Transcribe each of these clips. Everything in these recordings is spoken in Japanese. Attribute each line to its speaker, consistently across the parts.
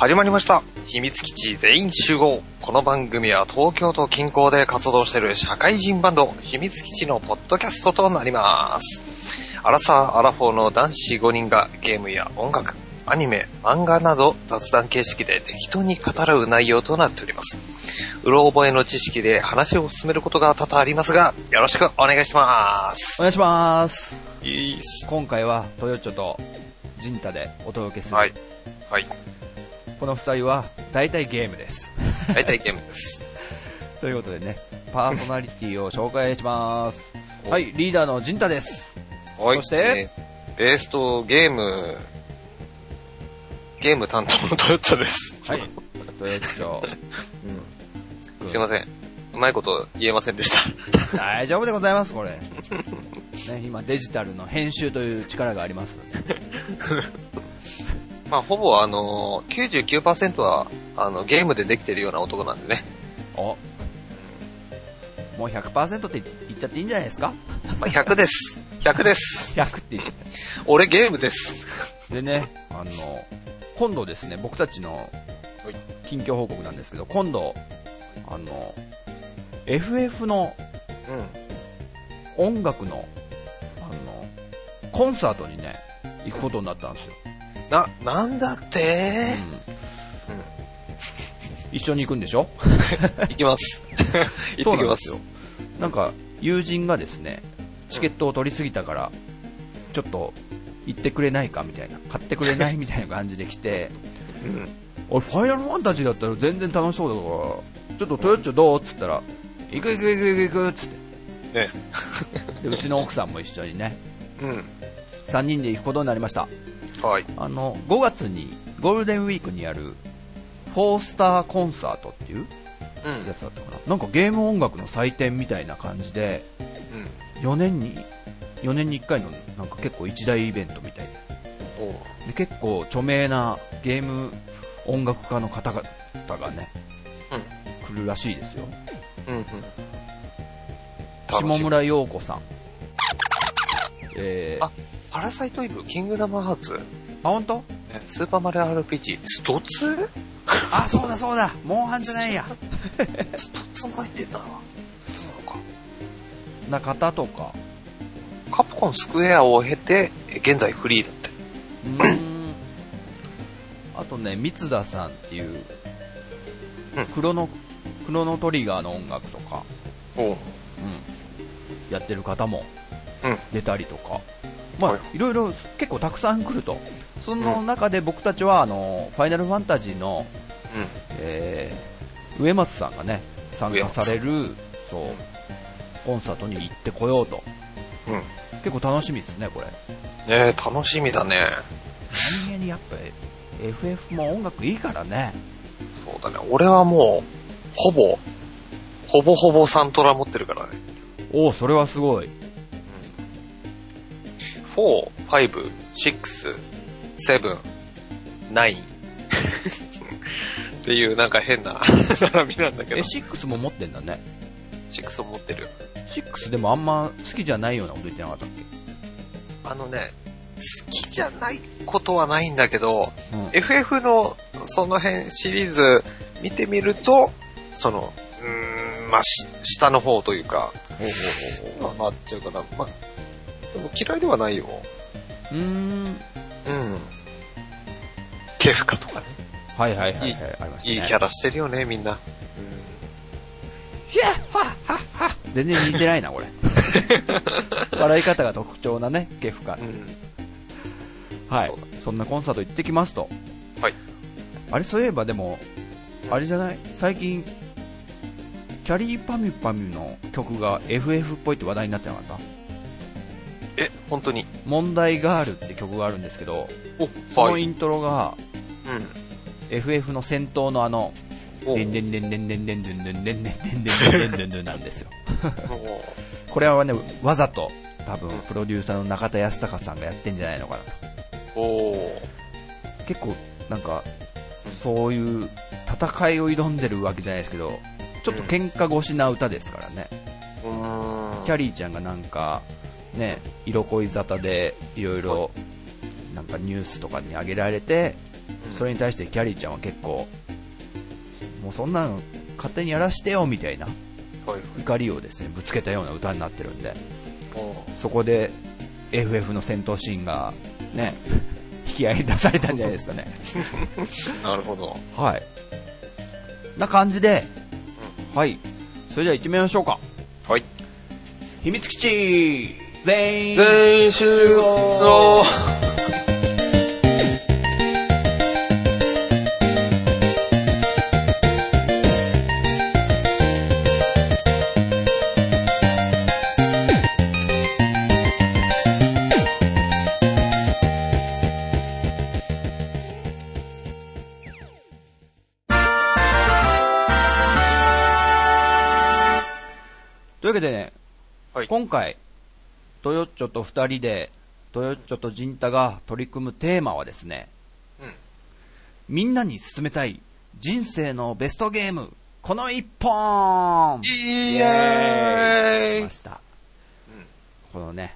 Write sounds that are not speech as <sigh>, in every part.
Speaker 1: 始まりました。秘密基地全員集合。この番組は東京都近郊で活動している社会人バンド、秘密基地のポッドキャストとなります。アラサー・アラフォーの男子5人がゲームや音楽、アニメ、漫画など雑談形式で適当に語らう内容となっております。うろ覚えの知識で話を進めることが多々ありますが、よろしくお願いします。
Speaker 2: お願いします。
Speaker 1: いいっす。
Speaker 2: 今回はトヨッチョとジンタでお届けする、
Speaker 1: はい。はい。
Speaker 2: この二人は大体ゲームです。
Speaker 1: 大体ゲームです。<laughs>
Speaker 2: ということでね、パーソナリティを紹介します。
Speaker 1: お
Speaker 2: はい、リーダーのジンタです。
Speaker 1: はい。
Speaker 2: そして？
Speaker 1: えーベースとゲーム、ゲーム担当のトヨッチョです。
Speaker 2: はい、トヨッチョ。<laughs>
Speaker 1: すいません。うまいこと言えませんでした。
Speaker 2: 大丈夫でございます、これ。ね、今デジタルの編集という力があります。<laughs>
Speaker 1: まあ、ほぼあのー、99%は、あの、ゲームでできてるような男なんでね。
Speaker 2: おもう100%って言っちゃっていいんじゃないですか？
Speaker 1: まあ、100です。100です。
Speaker 2: ?100 って言っちゃっ
Speaker 1: 俺ゲームです。
Speaker 2: た。でね、あの、今度ですね、僕たちの近況報告なんですけど、今度、あの、FF の
Speaker 1: うん。
Speaker 2: 音楽の、あの、コンサートにね、行くことになったんですよ。
Speaker 1: な、なんだって？
Speaker 2: うん一緒に行くんでしょ？<laughs>
Speaker 1: 行きます。<laughs> 行ってきます
Speaker 2: よ。なんか、友人がですね、チケットを取りすぎたから、ちょっと、行ってくれないかみたいな、買ってくれないみたいな感じで来て、
Speaker 1: うん。
Speaker 2: 俺、ファイナルファンタジーだったら全然楽しそうだから、ちょっとトヨッチョどう？っつったら、行く行く行く行く行くっつって。
Speaker 1: ね。
Speaker 2: で、うちの奥さんも一緒にね、
Speaker 1: うん。
Speaker 2: 3人で行くことになりました。
Speaker 1: はい。
Speaker 2: あの、5月に、ゴールデンウィークにやる、フォースターコンサートっていう
Speaker 1: うん。
Speaker 2: やつだったかな。なんかゲーム音楽の祭典みたいな感じで、
Speaker 1: うん。
Speaker 2: 4年に、4年に1回のなんか結構一大イベントみたいで。結構著名なゲーム音楽家の方々がね、来るらしいですよ。
Speaker 1: うん。うん。
Speaker 2: 下村陽子さん。えー、
Speaker 1: パラサイトイブ、キングダムハーツ、
Speaker 2: 本当？
Speaker 1: ねスーパーマリオ RPG、ストツ <laughs>
Speaker 2: あ、そうだそうだモンハンじゃないや。<laughs>
Speaker 1: ストツも入ってたな。そうか。
Speaker 2: な方とか、
Speaker 1: カプコンスクエアを経て、現在フリーだって。
Speaker 2: ん。あとね、三田さんっていう
Speaker 1: うん、
Speaker 2: クロノ、クロノトリガーの音楽とか、
Speaker 1: おう
Speaker 2: うん、やってる方も
Speaker 1: うん。
Speaker 2: 出たりとか、まあ、
Speaker 1: はい
Speaker 2: いろいろ結構たくさん来ると。その中で僕たちは、あの、ファイナルファンタジーの、えー、上松さんがね、参加される、そう、コンサートに行ってこようと。
Speaker 1: うん。うん。
Speaker 2: 結構楽しみですね、これ。
Speaker 1: ねえ、楽しみだね。
Speaker 2: 何気にやっぱり、FF も音楽いいからね。
Speaker 1: そうだね。俺はもう、ほぼ、ほぼほぼサントラ持ってるからね。
Speaker 2: おお、それはすごい。
Speaker 1: 4、5、6、7、9 <laughs> っていうなんか変な <laughs> 並びなんだけ
Speaker 2: え、
Speaker 1: ど、
Speaker 2: 6も持ってんだね。
Speaker 1: 6を持ってる。
Speaker 2: 6でもあんま好きじゃないようなこと言ってなかったっ
Speaker 1: あのね、好きじゃないことはないんだけど、
Speaker 2: けうん。
Speaker 1: FF のその辺シリーズ見てみると、その、うーん、まあ、し下の方というか、まあ、なっちゃうかな。まあ、でも嫌いではないよ。
Speaker 2: うーん。
Speaker 1: うん。ケフカとかね。
Speaker 2: はいはいはいはいありましたね。
Speaker 1: いいキャラしてるよね、みんな。
Speaker 2: 全然似てないな、これ。<laughs> 笑い方が特徴なね、ゲフカ
Speaker 1: う。ん。
Speaker 2: はい。
Speaker 1: そ
Speaker 2: んなコンサート行ってきますと。
Speaker 1: はい。
Speaker 2: あれ、そういえばでも、あれじゃない？最近、キャリーパミュパミュの曲が FF っぽいって話題になってなかった？
Speaker 1: え、本当に？
Speaker 2: 問題があるって曲があるんですけど。そのイントロが
Speaker 1: うん。
Speaker 2: FF の戦闘のあの、
Speaker 1: お
Speaker 2: でんでんでんでんでんでんでんでんでんでんでんでんでんでんなんですよ。
Speaker 1: お
Speaker 2: これはね、わざと、多分、プロデューサーの中田康隆さんがやってんじゃないのかなと。
Speaker 1: お
Speaker 2: 結構、なんか、そういう戦いを挑んでるわけじゃないですけど、ちょっと喧嘩越しな歌ですからね。キャリーちゃんがなんか、ね、色恋沙汰でいろいろ、なんかニュースとかに上げられて、それに対してキャリーちゃんは結構、もうそんなの勝手にやらしてよみたいな
Speaker 1: はい。
Speaker 2: 怒りをですねぶつけたような歌になってるんで、
Speaker 1: お
Speaker 2: そこで FF の戦闘シーンがね、<laughs> 引き合いに出されたんじゃないですかね。<laughs>
Speaker 1: なるほど。
Speaker 2: はい。な感じで、はい。それでは行ってみましょうか。
Speaker 1: はい。
Speaker 2: 秘密基地全員
Speaker 1: 集合
Speaker 2: というわけでね、
Speaker 1: はい。
Speaker 2: 今回、チョと二人で、トヨッチョとジンタが取り組むテーマはですね、
Speaker 1: うん。
Speaker 2: みんなに勧めたい人生のベストゲーム、この一本
Speaker 1: イ
Speaker 2: エ
Speaker 1: エーイ
Speaker 2: ました。このね、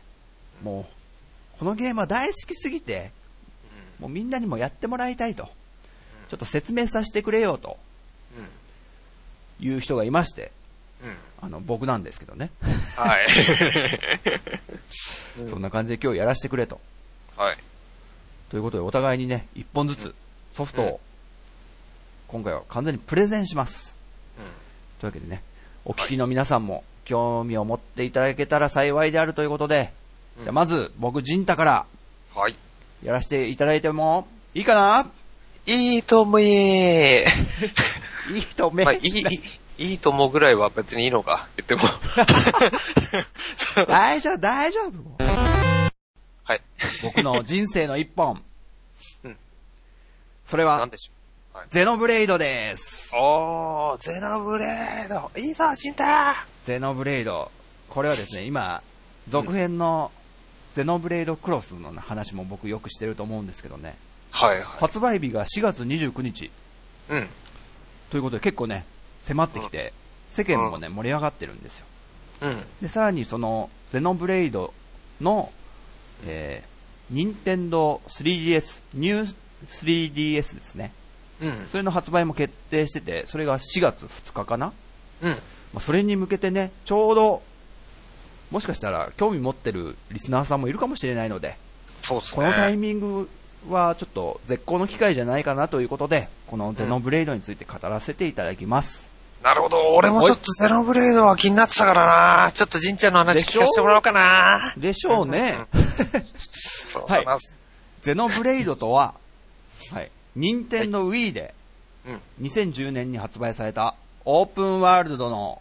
Speaker 2: もう、このゲームは大好きすぎて、もうみんなにもやってもらいたいと、ちょっと説明させてくれよという人がいまして、
Speaker 1: うん。うん。
Speaker 2: あの、僕なんですけどね。
Speaker 1: はい。<laughs>
Speaker 2: そんな感じで今日やらせてくれと。
Speaker 1: はい。
Speaker 2: ということでお互いにね、一本ずつソフト
Speaker 1: うん
Speaker 2: を、今回は完全にプレゼンします。というわけでね、お聞きの皆さんも興味を持っていただけたら幸いであるということで、
Speaker 1: うん
Speaker 2: じゃあまず僕、ジンタから
Speaker 1: うん。はい。
Speaker 2: やらせていただいてもいいかな？い
Speaker 1: いと思え <laughs>
Speaker 2: いいとめ、
Speaker 1: まあ、いい、いいと思うぐらいは別にいいのか、言っても。<laughs>
Speaker 2: 大丈夫、大丈夫。
Speaker 1: はい。
Speaker 2: 僕の人生の一本。
Speaker 1: うん
Speaker 2: それは
Speaker 1: でしょ。
Speaker 2: ゼノブレイドです。
Speaker 1: おー、ゼノブレード。いいぞ、チンタ
Speaker 2: ゼノブレイド。これはですね、今、続編のゼノブレイドクロスの話も僕よくしてると思うんですけどね。
Speaker 1: はいはい。
Speaker 2: 発売日が4月29日
Speaker 1: うん。
Speaker 2: ということで結構ね、迫ってきて、世間もね、盛り上がってるんですよ。
Speaker 1: うん。
Speaker 2: で、さらにその、ゼノブレイドの、えー、任天堂 3DS、ニュー 3DS ですね。
Speaker 1: うん。
Speaker 2: それの発売も決定してて、それが4月2日かな
Speaker 1: うん。
Speaker 2: まあ、それに向けてね、ちょうど、もしかしたら興味持ってるリスナーさんもいるかもしれないので、
Speaker 1: そうっすね。
Speaker 2: このタイミングはちょっと絶好の機会じゃないかなということで、このゼノブレイドについて語らせていただきます。
Speaker 1: なるほど。俺もちょっとゼノブレードは気になってたからな。ちょっとジンちゃんの話聞かせてもらおうかな。
Speaker 2: でしょうね。<laughs>
Speaker 1: そうだな。
Speaker 2: ゼノブレイドとは、はい、任天堂 Wii で
Speaker 1: うん。
Speaker 2: 2010年に発売されたオープンワールドの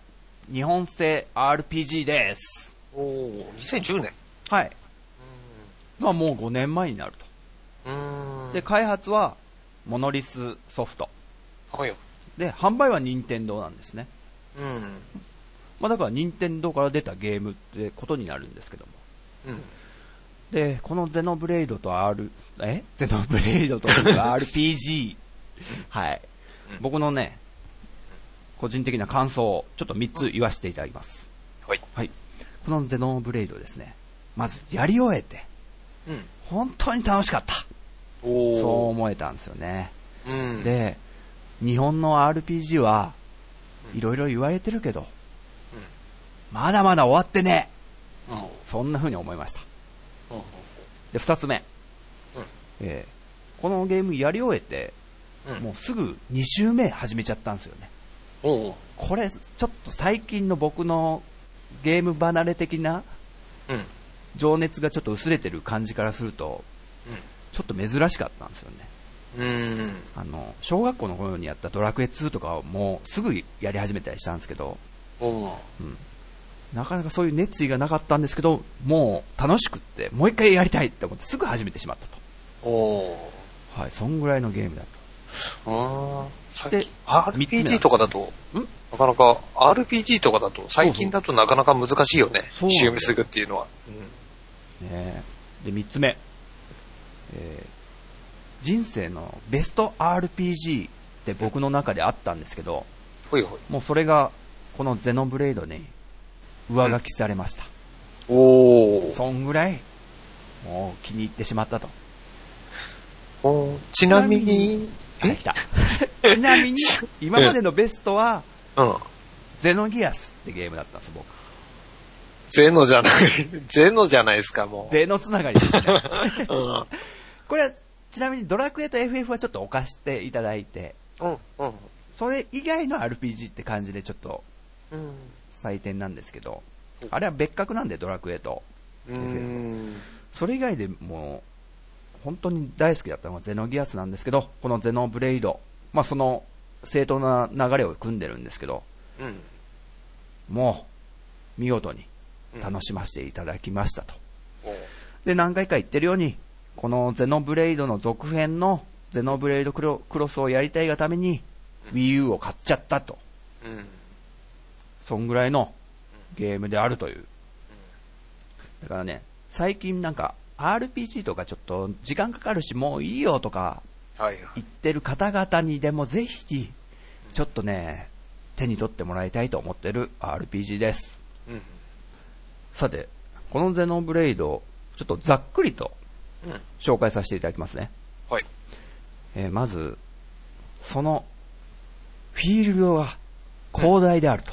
Speaker 2: 日本製 RPG です。
Speaker 1: おー、2010年。
Speaker 2: はい。まあもう5年前になる
Speaker 1: うーん。
Speaker 2: と。で、、開発はモノリスソフト。
Speaker 1: はいよ。
Speaker 2: で、販売は任天堂なんですね。
Speaker 1: うん。
Speaker 2: まあだから任天堂から出たゲームってことになるんですけども。
Speaker 1: うん。
Speaker 2: で、このゼノブレイドと R、え？ゼノブレイドと RPG。<laughs> はい。僕のね、個人的な感想をちょっと3つ言わせていただきます。
Speaker 1: はい。
Speaker 2: はい。このゼノブレイドですね。まず、やり終えて、
Speaker 1: うん。
Speaker 2: 本当に楽しかった。そう思えたんですよね。
Speaker 1: うん。、
Speaker 2: で、日本の RPG は、いろいろ言われてるけど、まだまだ終わってね
Speaker 1: うん。うん。
Speaker 2: そんな風に思いました。
Speaker 1: うん。
Speaker 2: で、二つ目。
Speaker 1: うん
Speaker 2: えーこのゲームやり終えて、
Speaker 1: うん。
Speaker 2: もうすぐ2周目始めちゃったんですよね。これ、ちょっと最近の僕のゲーム離れ的な。情熱がちょっと薄れてる感じからすると、ちょっと珍しかったんですよね。
Speaker 1: うん。
Speaker 2: あの、小学校の頃にやったドラクエ2とかはもうすぐやり始めたりしたんですけど、
Speaker 1: おー。
Speaker 2: なかなかそういう熱意がなかったんですけど、もう楽しくって、もう一回やりたいって思ってすぐ始めてしまったと。
Speaker 1: お
Speaker 2: はい、そんぐらいのゲームだ
Speaker 1: ー。うーん。最
Speaker 2: で
Speaker 1: RPG とかだと、
Speaker 2: ん？
Speaker 1: なかなか、RPG とかだと、最近だとなかなか難しいよね。
Speaker 2: そうなんだよ
Speaker 1: 週見すぐっていうのは。
Speaker 2: と。ねで、三つ目。えー人生のベスト RPG って僕の中であったんですけど、
Speaker 1: ほいほい。
Speaker 2: もうそれが、このゼノブレイドに上書きされました。
Speaker 1: おー。
Speaker 2: そんぐらい、もう気に入ってしまったと。
Speaker 1: おちなみに、
Speaker 2: あ、来た。<laughs> ちなみに、<laughs> 今までのベストは、
Speaker 1: うん。
Speaker 2: ゼノギアスってゲームだったんです、僕。
Speaker 1: ゼノじゃない、<laughs> ゼノじゃないですか、もう。
Speaker 2: ゼノつながりですね。
Speaker 1: うん。
Speaker 2: これは、ちなみにドラクエと FF はちょっと置かしていただいて、
Speaker 1: うん、うん。
Speaker 2: それ以外の RPG って感じでちょっと
Speaker 1: うん。
Speaker 2: 採点なんですけど、あれは別格なんで、ドラクエと。
Speaker 1: うん。
Speaker 2: それ以外でもう、本当に大好きだったのがゼノギアスなんですけど、このゼノブレイド、まあその正当な流れを組んでるんですけど、
Speaker 1: うん。
Speaker 2: もう、見事に楽しませていただきましたと。
Speaker 1: おう
Speaker 2: で、何回か言ってるように、このゼノブレイドの続編のゼノブレイドクロクロスをやりたいがために、Wii U を買っちゃったと。
Speaker 1: うん。
Speaker 2: そんぐらいのゲームであるという。だからね、最近なんか RPG とかちょっと時間かかるしもういいよとか。言ってる方々にでもぜひ、ちょっとね、手に取ってもらいたいと思ってる RPG です。
Speaker 1: うん。
Speaker 2: さて、このゼノブレイド、ちょっとざっくりと
Speaker 1: うん。
Speaker 2: 紹介させていただきますね。
Speaker 1: はい。
Speaker 2: えーまず、その、フィールドが広大であると。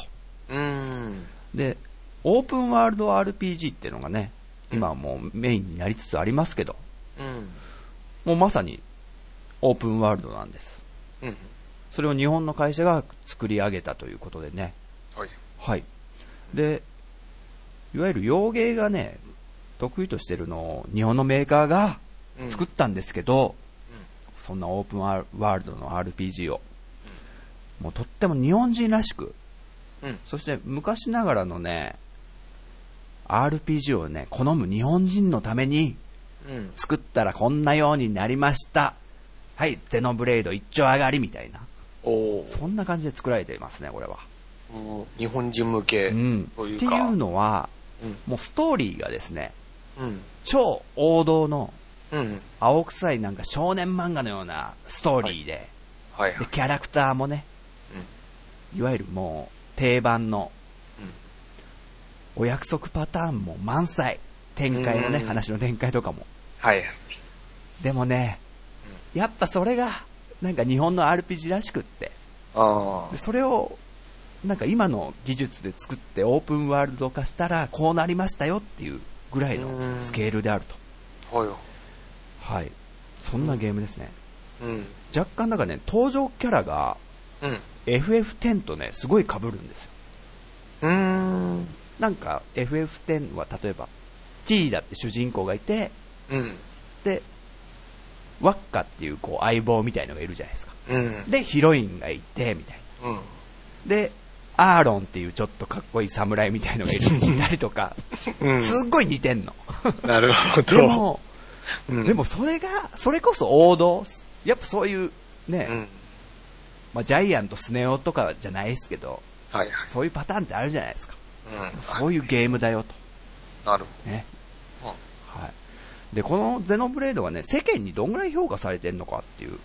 Speaker 1: うん。
Speaker 2: で、オープンワールド RPG っていうのがね、今はもうメインになりつつありますけど、
Speaker 1: うん。
Speaker 2: もうまさにオープンワールドなんです。
Speaker 1: うん。
Speaker 2: それを日本の会社が作り上げたということでね。
Speaker 1: はい。
Speaker 2: はい。で、いわゆる洋芸がね、得意としてるのを日本のメーカーが作ったんですけど、そんなオープンワールドの RPG を、もうとっても日本人らしく、
Speaker 1: うん。
Speaker 2: そして昔ながらのね、RPG をね、好む日本人のために
Speaker 1: うん。
Speaker 2: 作ったらこんなようになりました。はい、ゼノブレイド一丁上がりみたいな。そんな感じで作られていますね、これは。
Speaker 1: 日本人向け
Speaker 2: うん。
Speaker 1: というか。
Speaker 2: っていうのは、
Speaker 1: うん。
Speaker 2: もうストーリーがですね、
Speaker 1: うん。
Speaker 2: 超王道の
Speaker 1: うん。
Speaker 2: 青臭いなんか少年漫画のようなストーリーで、
Speaker 1: はい。はい。
Speaker 2: でキャラクターもね、いわゆるもう定番のお約束パターンも満載。展開のね、
Speaker 1: うん。
Speaker 2: 話の展開とかも。でもね、やっぱそれが、なんか日本の RPG らしくって、
Speaker 1: あ
Speaker 2: でそれを、なんか今の技術で作ってオープンワールド化したらこうなりましたよっていうぐらいの
Speaker 1: うん
Speaker 2: スケールであると。
Speaker 1: あ。はいよ。
Speaker 2: はい。そんなゲームですね。
Speaker 1: うん。
Speaker 2: 若干なんかね、登場キャラが
Speaker 1: うん。
Speaker 2: FF10 とね、すごい被るんですよ。
Speaker 1: うーん。
Speaker 2: なんか FF10 は例えば T だって主人公がいて、
Speaker 1: うん。
Speaker 2: で、ワッカっていうこう相棒みたいのがいるじゃないですか。
Speaker 1: うん。
Speaker 2: で、ヒロインがいて、みたいな。
Speaker 1: うん。
Speaker 2: で、アーロンっていうちょっとかっこいい侍みたいのがいるいたりとか、<laughs>
Speaker 1: うん
Speaker 2: すっごい似てんの。
Speaker 1: なるほど。
Speaker 2: でも、
Speaker 1: うん
Speaker 2: でもそれが、それこそ王道。やっぱそういう、ね、
Speaker 1: うん。
Speaker 2: まあ、ジャイアントスネ夫とかじゃないですけど、
Speaker 1: はいはい。
Speaker 2: そういうパターンってあるじゃないですか。
Speaker 1: うん。
Speaker 2: そういうゲームだよと。
Speaker 1: なる
Speaker 2: ね。
Speaker 1: ほど。
Speaker 2: はい。で、このゼノブレードがね、世間にどんぐらい評価されてるのかっていう、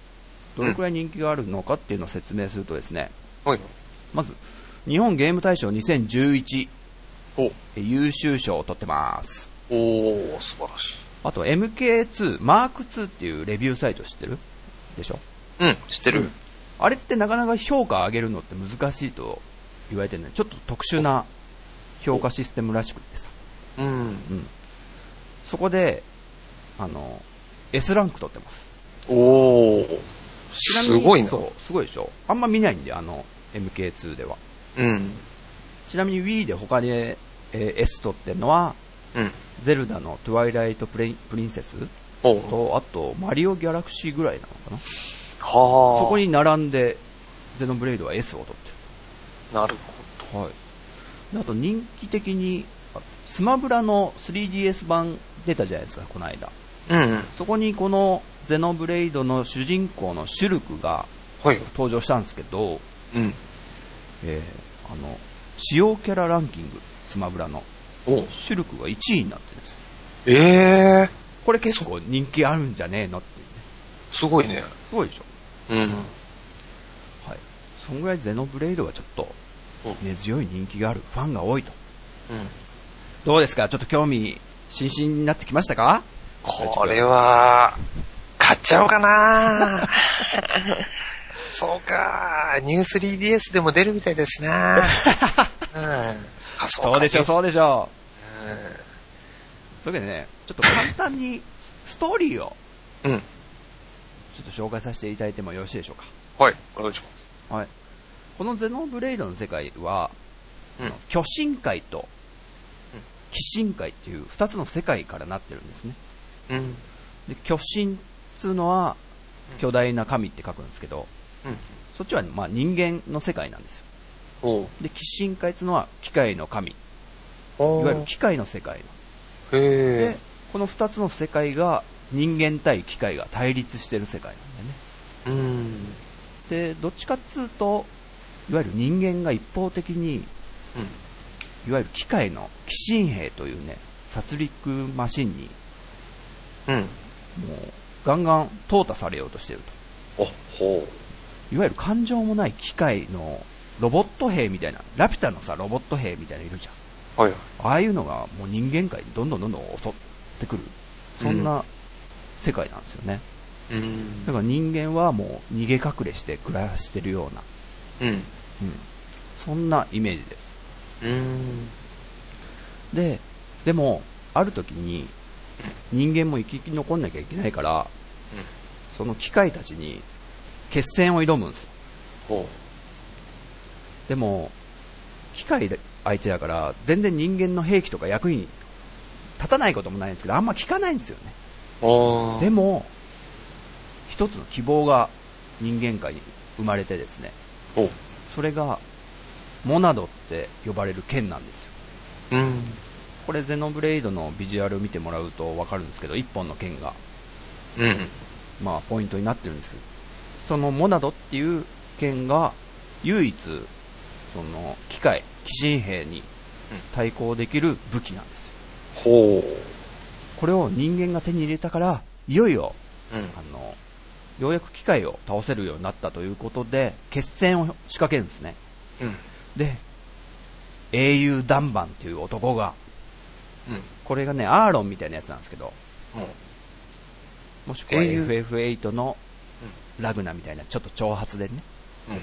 Speaker 2: どれくらい人気があるのかっていうのを説明するとですね、
Speaker 1: うん。はい。
Speaker 2: まず、日本ゲーム大賞2011、
Speaker 1: お
Speaker 2: え優秀賞を取ってます。
Speaker 1: おー、素晴らしい。
Speaker 2: あと MK2、マーク2っていうレビューサイト知ってる？でしょ？
Speaker 1: うん、知ってる。
Speaker 2: あれってなかなか評価上げるのって難しいと言われてるね。ちょっと特殊な評価システムらしくってさ。
Speaker 1: うん。
Speaker 2: うん。そこで、あの、S ランク取ってます。
Speaker 1: おー。
Speaker 2: ちなみに
Speaker 1: すごいな。
Speaker 2: そう、すごいでしょ？あんま見ないんで、あの、MK2 では。
Speaker 1: うん。
Speaker 2: ちなみに Wii で他に、えー S 取ってるのは、
Speaker 1: うん。
Speaker 2: ゼルダのトゥワイライトプレイプリンセスと、あと、マリオギャラクシーぐらいなのかな。
Speaker 1: はあ。
Speaker 2: そこに並んで、ゼノブレイドは S を取って
Speaker 1: なる
Speaker 2: る。はい。であと人気的に、あスマブラの 3DS 版出たじゃないですか、この間。
Speaker 1: ほど。うん。
Speaker 2: そこにこのゼノブレイドの主人公のシュルクが
Speaker 1: はい。
Speaker 2: 登場したんですけど、
Speaker 1: うん。
Speaker 2: えーあの、使用キャラランキング、スマブラの、
Speaker 1: お
Speaker 2: シュルクが1位になってるんですよ。
Speaker 1: ええ
Speaker 2: これ結構人気あるんじゃねえのっていうね。
Speaker 1: ー、すごいね。
Speaker 2: すごいでしょ。
Speaker 1: うん。
Speaker 2: はい。そんぐらいゼノブレイドはちょっと
Speaker 1: うん
Speaker 2: 根強い人気があるファンが多いと。
Speaker 1: うん。
Speaker 2: どうですか？ちょっと興味津々になってきましたか？
Speaker 1: これは、買っちゃおうかな <laughs> そうか、ニュー 3DS でも出るみたいですしな。<laughs> うん、
Speaker 2: あそうそうでしょ、そうでしょ。うん、それでね、ちょっと簡単にストーリーを、うん。ちょっと紹介させていただいてもよろしいでしょう
Speaker 1: か。はい、お願いします。
Speaker 2: はい。このゼノブレイドの世界は、うん、巨神界と、鬼神界っていう二つの世界からなってるんですね。うん。で、巨神っつうのは、巨大な神って書くんですけど、うん、そっちは、まあ、人間の世界なんですよ。で、鬼神界っつうのは機械の神。いわゆる機械の世界の。で、この2つの世界が人間対機械が対立してる世界なんだよね。で、どっちかっつうと、いわゆる人間が一方的に、うん、いわゆる機械の鬼神兵というね、殺戮マシンに、うん、もうガンガン淘汰されようとしてると。ほういわゆる感情もない機械のロボット兵みたいな、ラピュタのさ、ロボット兵みたいなのいるじゃん。はい。ああいうのがもう人間界にどんどんどんどん襲ってくる。そんな世界なんですよね。うん。だから人間はもう逃げ隠れして暮らしてるような。うん。うん。そんなイメージです。うん。で、でも、ある時に、人間も生き残んなきゃいけないから、うん、その機械たちに決戦を挑むんですよ。でも、機械相手だから、全然人間の兵器とか役に立たないこともないんですけど、あんま聞かないんですよね。でも、一つの希望が人間界に生まれてですね、それが、モナドって呼ばれる剣なんですよ。うん、これ、ゼノブレイドのビジュアルを見てもらうと分かるんですけど、一本の剣が、うん、まあ、ポイントになってるんですけど、そのモナドっていう剣が、唯一、その機械、鬼神兵に対抗できる武器なんです。ほう。これを人間が手に入れたから、いよいよ、うん、あの、ようやく機械を倒せるようになったということで、決戦を仕掛けるんですね。うん、で、英雄ダンバンっていう男が、うん、これがね、アーロンみたいなやつなんですけど、うん、もしくは FF8 のラグナみたいな、ちょっと挑発でね、うん、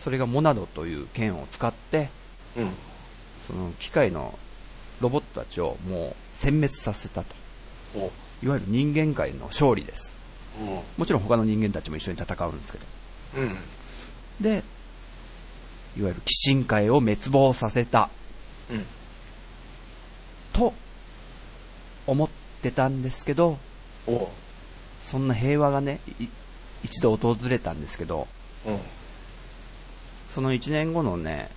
Speaker 2: それがモナドという剣を使って、うん、その機械のロボットたちをもう殲滅させたと。いわゆる人間界の勝利です。もちろん他の人間たちも一緒に戦うんですけど。うん、で、いわゆる鬼神界を滅亡させた。うん、と、思ってたんですけど、そんな平和がね、一度訪れたんですけど、うん、その1年後のね、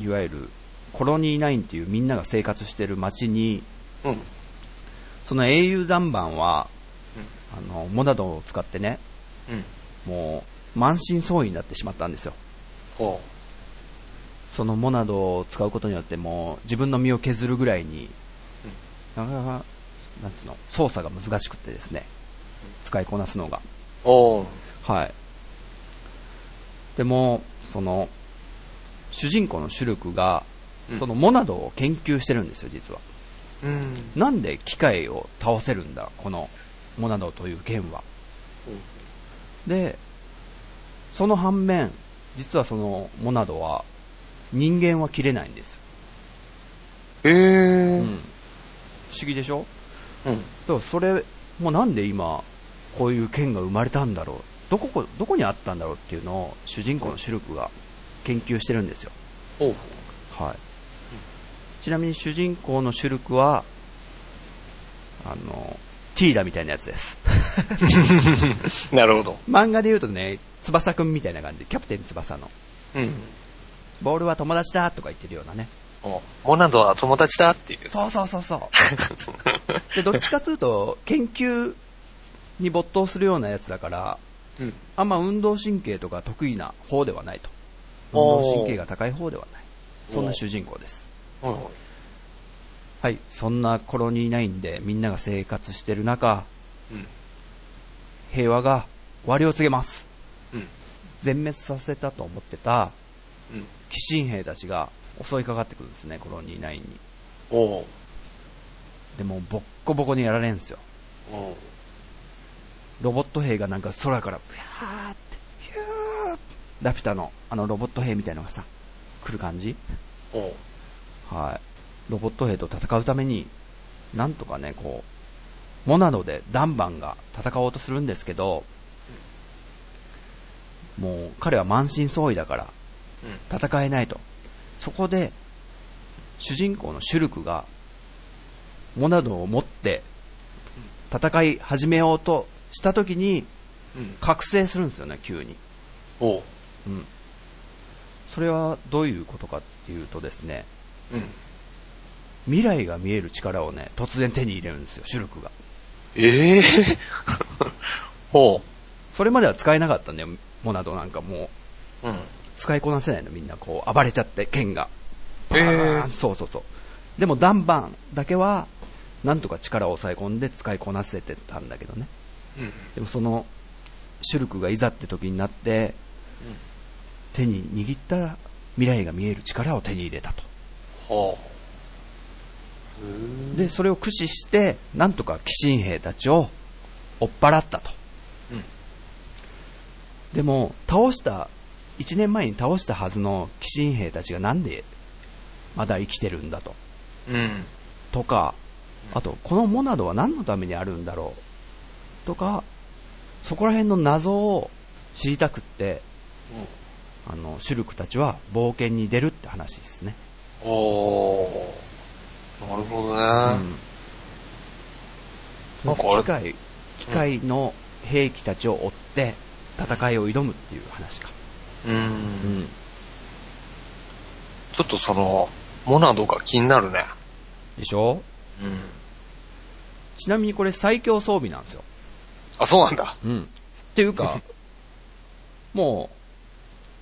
Speaker 2: いわゆるコロニーナインっていうみんなが生活してる街に、うん、その英雄弾板は、うん、あの、モナドを使ってね、うん、もう、満身創痍になってしまったんですよ。そのモナドを使うことによってもう自分の身を削るぐらいに、なかなか、なんつうの、操作が難しくてですね、使いこなすのが。はい。でも、その、主人公のシュルクが、そのモナドを研究してるんですよ、実は。うん、なんで機械を倒せるんだ、このモナドという剣は。うん、で、その反面、実はそのモナドは人間は切れないんです。えー、うん、不思議でしょ？うん。だからそれ、もうなんで今、こういう剣が生まれたんだろう。どこ、どこにあったんだろうっていうのを主人公のシルクが研究してるんですよ。はい。ちなみに主人公のシュルクは、あの、ティーダみたいなやつです。<laughs>
Speaker 1: なるほど。
Speaker 2: 漫画で言うとね、翼くんみたいな感じ。キャプテン翼の。うん。ボールは友達だとか言ってるようなね。
Speaker 1: モナドは友達だっていう。
Speaker 2: そうそうそうそう。で、どっちかというと、研究に没頭するようなやつだから、うん、あんま運動神経とか得意な方ではないと。運動神経が高い方ではない。そんな主人公です。はい、そんなコロニーナインでみんなが生活してる中、うん、平和が終わりを告げます。うん、全滅させたと思ってた、うん、鬼神兵たちが襲いかかってくるんですね、コロニーナインに。でも、ボッコボコにやられるんですよ。ロボット兵がなんか空から、ふやーって、ーラピュタのあのロボット兵みたいのがさ、来る感じ？はい。ロボット兵と戦うために、なんとかね、こう、モナドでダンバンが戦おうとするんですけど、もう彼は満身創痍だから戦えないと。そこで、主人公のシュルクが、モナドを持って戦い始めようとした時に、
Speaker 1: うん。
Speaker 2: 覚醒するんですよね、急に。
Speaker 1: おう。
Speaker 2: うん。それはどういうことかっていうとですね、
Speaker 1: うん。
Speaker 2: 未来が見える力をね、突然手に入れるんですよ、シュルクが。
Speaker 1: ええ <laughs> ほ
Speaker 2: それまでは使えなかったんだよ、モナドなんかもう。
Speaker 1: う。うん。
Speaker 2: 使いこなせないの、みんなこう、暴れちゃって、剣が。
Speaker 1: えー
Speaker 2: バーンそうそうそう。でも、ダンバンだけは、なんとか力を抑え込んで使いこなせてたんだけどね。
Speaker 1: うん。
Speaker 2: でもその、シュルクがいざって時になって、手に握ったら未来が見える力を手に入れたと。
Speaker 1: ほ
Speaker 2: で、それを駆使して、なんとか鬼神兵たちを追っ払ったと。
Speaker 1: うん
Speaker 2: でも、倒した、1年前に倒したはずの鬼神兵たちがなんでまだ生きてるんだと。
Speaker 1: う。うん。
Speaker 2: とか、あと、このモナドは何のためにあるんだろう。とか、そこら辺の謎を知りたくって、あの、シュルクたちは冒険に出るって話ですね。
Speaker 1: おー。なるほどね。なん
Speaker 2: 機械、機械の兵器たちを追って戦いを挑むっていう話か。
Speaker 1: うん。
Speaker 2: うん。
Speaker 1: ちょっとその、モナドが気になるね。
Speaker 2: でしょ？
Speaker 1: うん。
Speaker 2: ちなみにこれ最強装備なんですよ。
Speaker 1: あ、そうなんだ。
Speaker 2: うん。っていうか、<laughs> も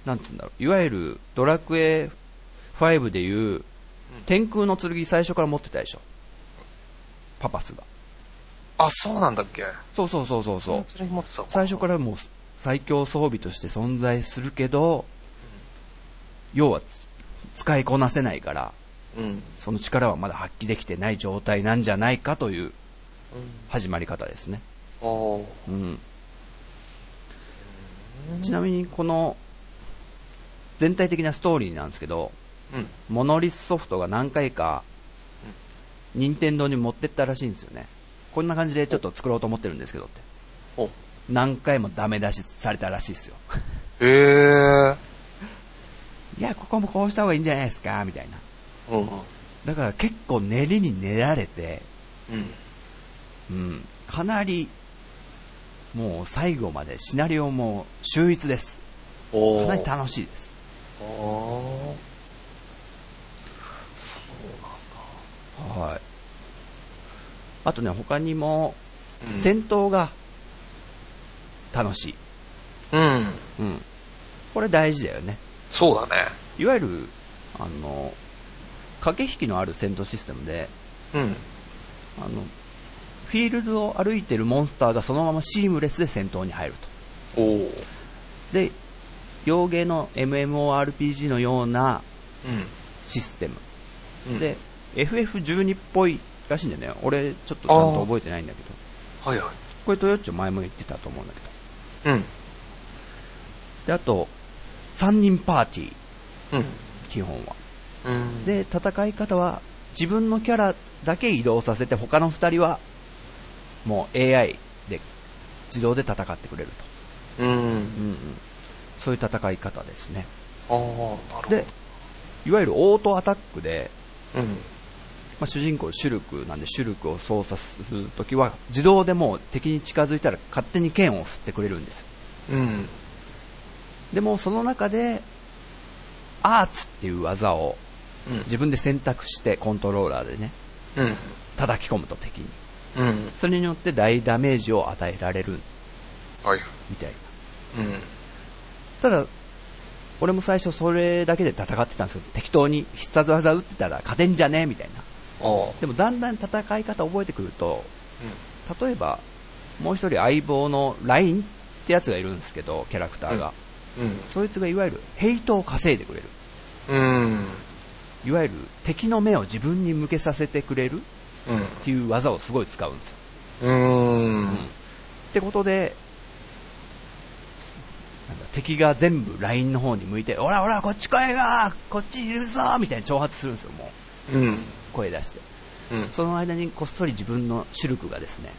Speaker 2: う、なんつうんだろう、いわゆるドラクエ5でいう、天空の剣最初から持ってたでしょ。パパスが。
Speaker 1: あ、そうなんだっけ
Speaker 2: そうそうそうそうそう。
Speaker 1: 持ってた
Speaker 2: 最初からもう最強装備として存在するけど、要は使いこなせないから、
Speaker 1: うん。
Speaker 2: その力はまだ発揮できてない状態なんじゃないかという始まり方ですね。うん。ちなみにこの全体的なストーリーなんですけど、
Speaker 1: うん。
Speaker 2: モノリスソフトが何回か任天堂に持ってったらしいんですよね。こんな感じでちょっと作ろうと思ってるんですけどって。
Speaker 1: お
Speaker 2: 何回もダメ出しされたらしいですよ。
Speaker 1: へー。<laughs>
Speaker 2: いや、ここもこうした方がいいんじゃないですか、みたいな。
Speaker 1: うん。
Speaker 2: だから結構練りに練られて、
Speaker 1: うん。
Speaker 2: うん、かなり、もう最後までシナリオも秀逸です。かなり楽しいです。
Speaker 1: おー。
Speaker 2: はい。あとね、他にも、
Speaker 1: うん
Speaker 2: 戦闘が楽しい。
Speaker 1: うん。
Speaker 2: うん。これ大事だよね。
Speaker 1: そうだね。
Speaker 2: いわゆる、あの、駆け引きのある戦闘システムで、
Speaker 1: うん。
Speaker 2: あの、フィールドを歩いてるモンスターがそのままシームレスで戦闘に入ると。で、洋芸の MMORPG のような
Speaker 1: うん。
Speaker 2: システム。
Speaker 1: うん、
Speaker 2: で、FF12 っぽいらしいんだよね。俺、ちょっとちゃんと覚えてないんだけど。
Speaker 1: はいはい。
Speaker 2: これトヨッチョ前も言ってたと思うんだけど。
Speaker 1: うん。
Speaker 2: で、あと、3人パーティー、
Speaker 1: うん。
Speaker 2: 基本は。
Speaker 1: うん。
Speaker 2: で、戦い方は、自分のキャラだけ移動させて、他の2人は、もう AI で自動で戦ってくれる
Speaker 1: うん。
Speaker 2: と。うんうん。そういう戦い方ですね。
Speaker 1: ああ、なるほど。
Speaker 2: で、いわゆるオートアタックで、
Speaker 1: うん。
Speaker 2: まあ、主人公シュルクなんでシュルクを操作するときは自動でもう敵に近づいたら勝手に剣を振ってくれるんですよ
Speaker 1: うん。
Speaker 2: でもその中でアーツっていう技を
Speaker 1: うん。
Speaker 2: 自分で選択してコントローラーでね
Speaker 1: うん。
Speaker 2: 叩き込むと敵に
Speaker 1: うん。
Speaker 2: それによって大ダメージを与えられる
Speaker 1: はい。
Speaker 2: みたいな
Speaker 1: うん。
Speaker 2: ただ俺も最初それだけで戦ってたんですけど適当に必殺技打ってたら勝てんじゃねみたいな。でもだんだん戦い方覚えてくると例えばもう一人相棒のラインってやつがいるんですけどキャラクターが、
Speaker 1: うん。
Speaker 2: そいつがいわゆるヘイトを稼いでくれる
Speaker 1: うん。
Speaker 2: いわゆる敵の目を自分に向けさせてくれる
Speaker 1: うん。
Speaker 2: っていう技をすごい使うんですよ
Speaker 1: うん。
Speaker 2: っってことで、敵が全部ラインの方に向いて、おらおら、こっち来いがこっちにいるぞみたいに挑発するんですよ、もう。
Speaker 1: うん。
Speaker 2: 声出して。
Speaker 1: うん。
Speaker 2: その間にこっそり自分のシルクがですね、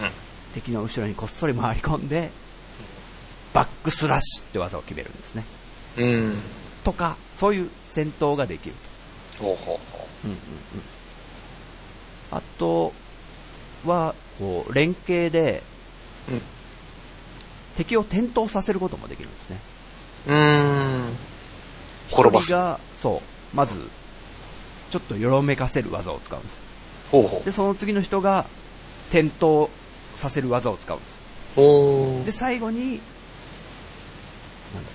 Speaker 1: うん。
Speaker 2: 敵の後ろにこっそり回り込んで、バックスラッシュって技を決めるんですね。
Speaker 1: うん。
Speaker 2: とか、そういう戦闘ができる
Speaker 1: ほうほうほ
Speaker 2: と。うんうんうん。あとは、こう、連携で
Speaker 1: う。うん。
Speaker 2: 敵を転倒させることもできるんですね。
Speaker 1: うーん。転ばす
Speaker 2: が、そう、まず、ちょっとよろめかせる技を使うんです。
Speaker 1: ほうほう。
Speaker 2: で、その次の人が、転倒させる技を使うんです。で、最後に、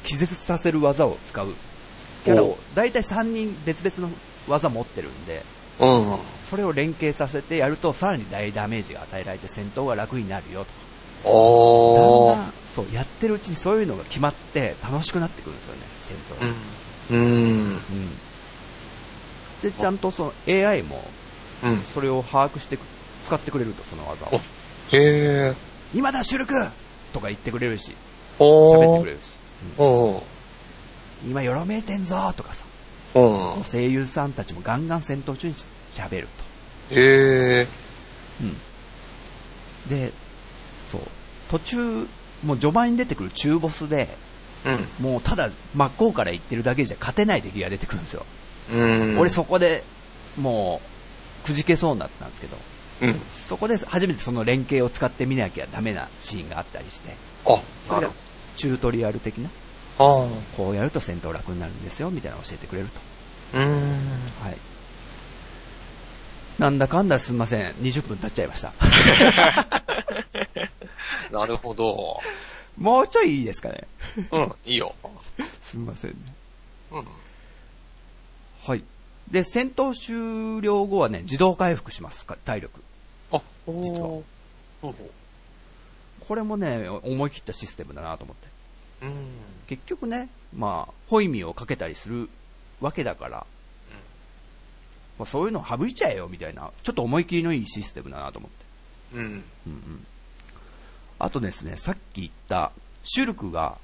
Speaker 2: 気絶させる技を使うキャラを
Speaker 1: お、
Speaker 2: だいたい3人別々の技持ってるんで、
Speaker 1: うん。
Speaker 2: それを連携させてやると、さらに大ダメージが与えられて戦闘が楽になるよと。
Speaker 1: おー
Speaker 2: だんだん、そう、やってるうちにそういうのが決まって楽しくなってくるんですよね、戦闘が。
Speaker 1: うん。うん。
Speaker 2: うんで、ちゃんとその AI も、
Speaker 1: うん。
Speaker 2: それを把握してく使ってくれると、その技を。
Speaker 1: へえ。
Speaker 2: 今だ、シュルクとか言ってくれるし、喋ってくれるし、
Speaker 1: おー
Speaker 2: 今よろめいてんぞとかさ、
Speaker 1: うん。
Speaker 2: 声優さんたちもガンガン戦闘中に喋る
Speaker 1: へえ。
Speaker 2: と。うん。で、そう、途中、もう序盤に出てくる中ボスで、
Speaker 1: うん。
Speaker 2: もうただ真っ向から言ってるだけじゃ勝てない敵が出てくるんですよ。
Speaker 1: うん。
Speaker 2: 俺そこでもう、くじけそうになったんですけど、
Speaker 1: うん。
Speaker 2: そこで初めてその連携を使ってみなきゃダメなシーンがあったりして、
Speaker 1: あ、
Speaker 2: それがチュートリアル的な。こうやると戦闘楽になるんですよ、みたいなのを教えてくれると。
Speaker 1: うん。
Speaker 2: はい。なんだかんだすみません、20分経っちゃいました。<laughs>
Speaker 1: なるほど。
Speaker 2: もうちょいいいですかね。
Speaker 1: うん、いいよ。
Speaker 2: すみませんね。
Speaker 1: うん。
Speaker 2: はい。で、戦闘終了後はね、自動回復します、か体力。
Speaker 1: あ、
Speaker 2: 実は
Speaker 1: ほうほ
Speaker 2: これもね、思い切ったシステムだなと思って。
Speaker 1: う。うん。
Speaker 2: 結局ね、まあ、ホイミをかけたりするわけだから、まあ、そういうの省いちゃえよみたいな、ちょっと思い切りのいいシステムだなと思って。
Speaker 1: うん。
Speaker 2: うんうん。あとですね、さっき言った、シュルクが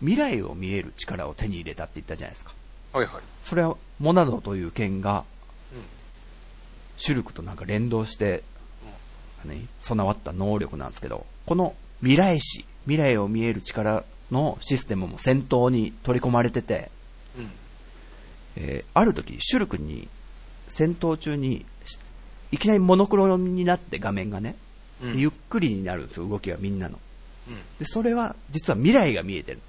Speaker 2: 未来を見える力を手に入れたって言ったじゃないですか。
Speaker 1: はいはい。
Speaker 2: それは、モナドという剣が、
Speaker 1: うん。
Speaker 2: シュルクとなんか連動して、何？備わった能力なんですけど、この未来視、未来を見える力のシステムも戦闘に取り込まれてて、
Speaker 1: うん。
Speaker 2: えーある時、シュルクに戦闘中にしいきなりモノクロになって画面がね、
Speaker 1: うん
Speaker 2: ゆっくりになるんですよ、動きがみんなの。
Speaker 1: うん。
Speaker 2: で、それは実は未来が見えてる。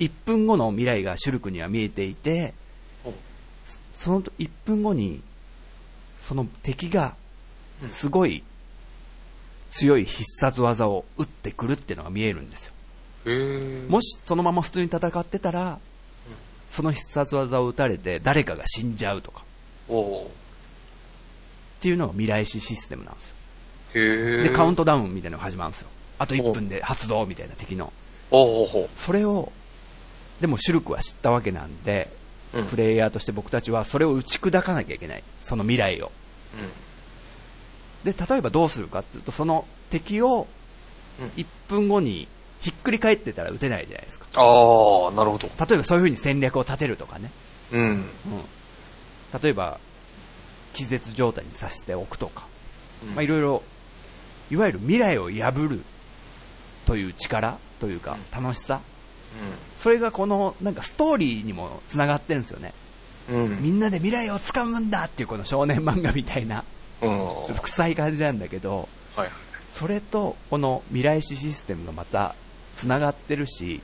Speaker 2: 1分後の未来がシュルクには見えていて、その1分後に、その敵が
Speaker 1: うん
Speaker 2: すごい強い必殺技を打ってくるっていうのが見えるんですよ。もしそのまま普通に戦ってたら、その必殺技を打たれて誰かが死んじゃうとかっていうのが未来視システムなんですよ。で、カウン
Speaker 1: ト。
Speaker 2: トダウンみたいなのが始まるんですよ。あと1分で発動みたいな敵の。それを、でもシュルクは知ったわけなんで、
Speaker 1: う。うん。
Speaker 2: プレイヤーとして僕たちはそれを打ち砕かなきゃいけない。その未来を。で、例えばどうするかっていうと、その敵を
Speaker 1: うん
Speaker 2: 1分後にひっくり返ってたら撃てないじゃないですか。
Speaker 1: ああ、なるほど。
Speaker 2: 例えばそういう風に戦略を立てるとかね。
Speaker 1: うん。
Speaker 2: うん。例えば、気絶状態にさせておくとか。まあいろいろ、いわゆる未来を破るという力というか、楽しさ。それがこの、なんかストーリーにも繋がってるんですよね。
Speaker 1: うん。うん。
Speaker 2: みんなで未来を掴むんだっていうこの少年漫画みたいな、
Speaker 1: うん。
Speaker 2: ちょっと臭い感じなんだけど、
Speaker 1: はい。
Speaker 2: それとこの未来視システムがまた繋がってるし、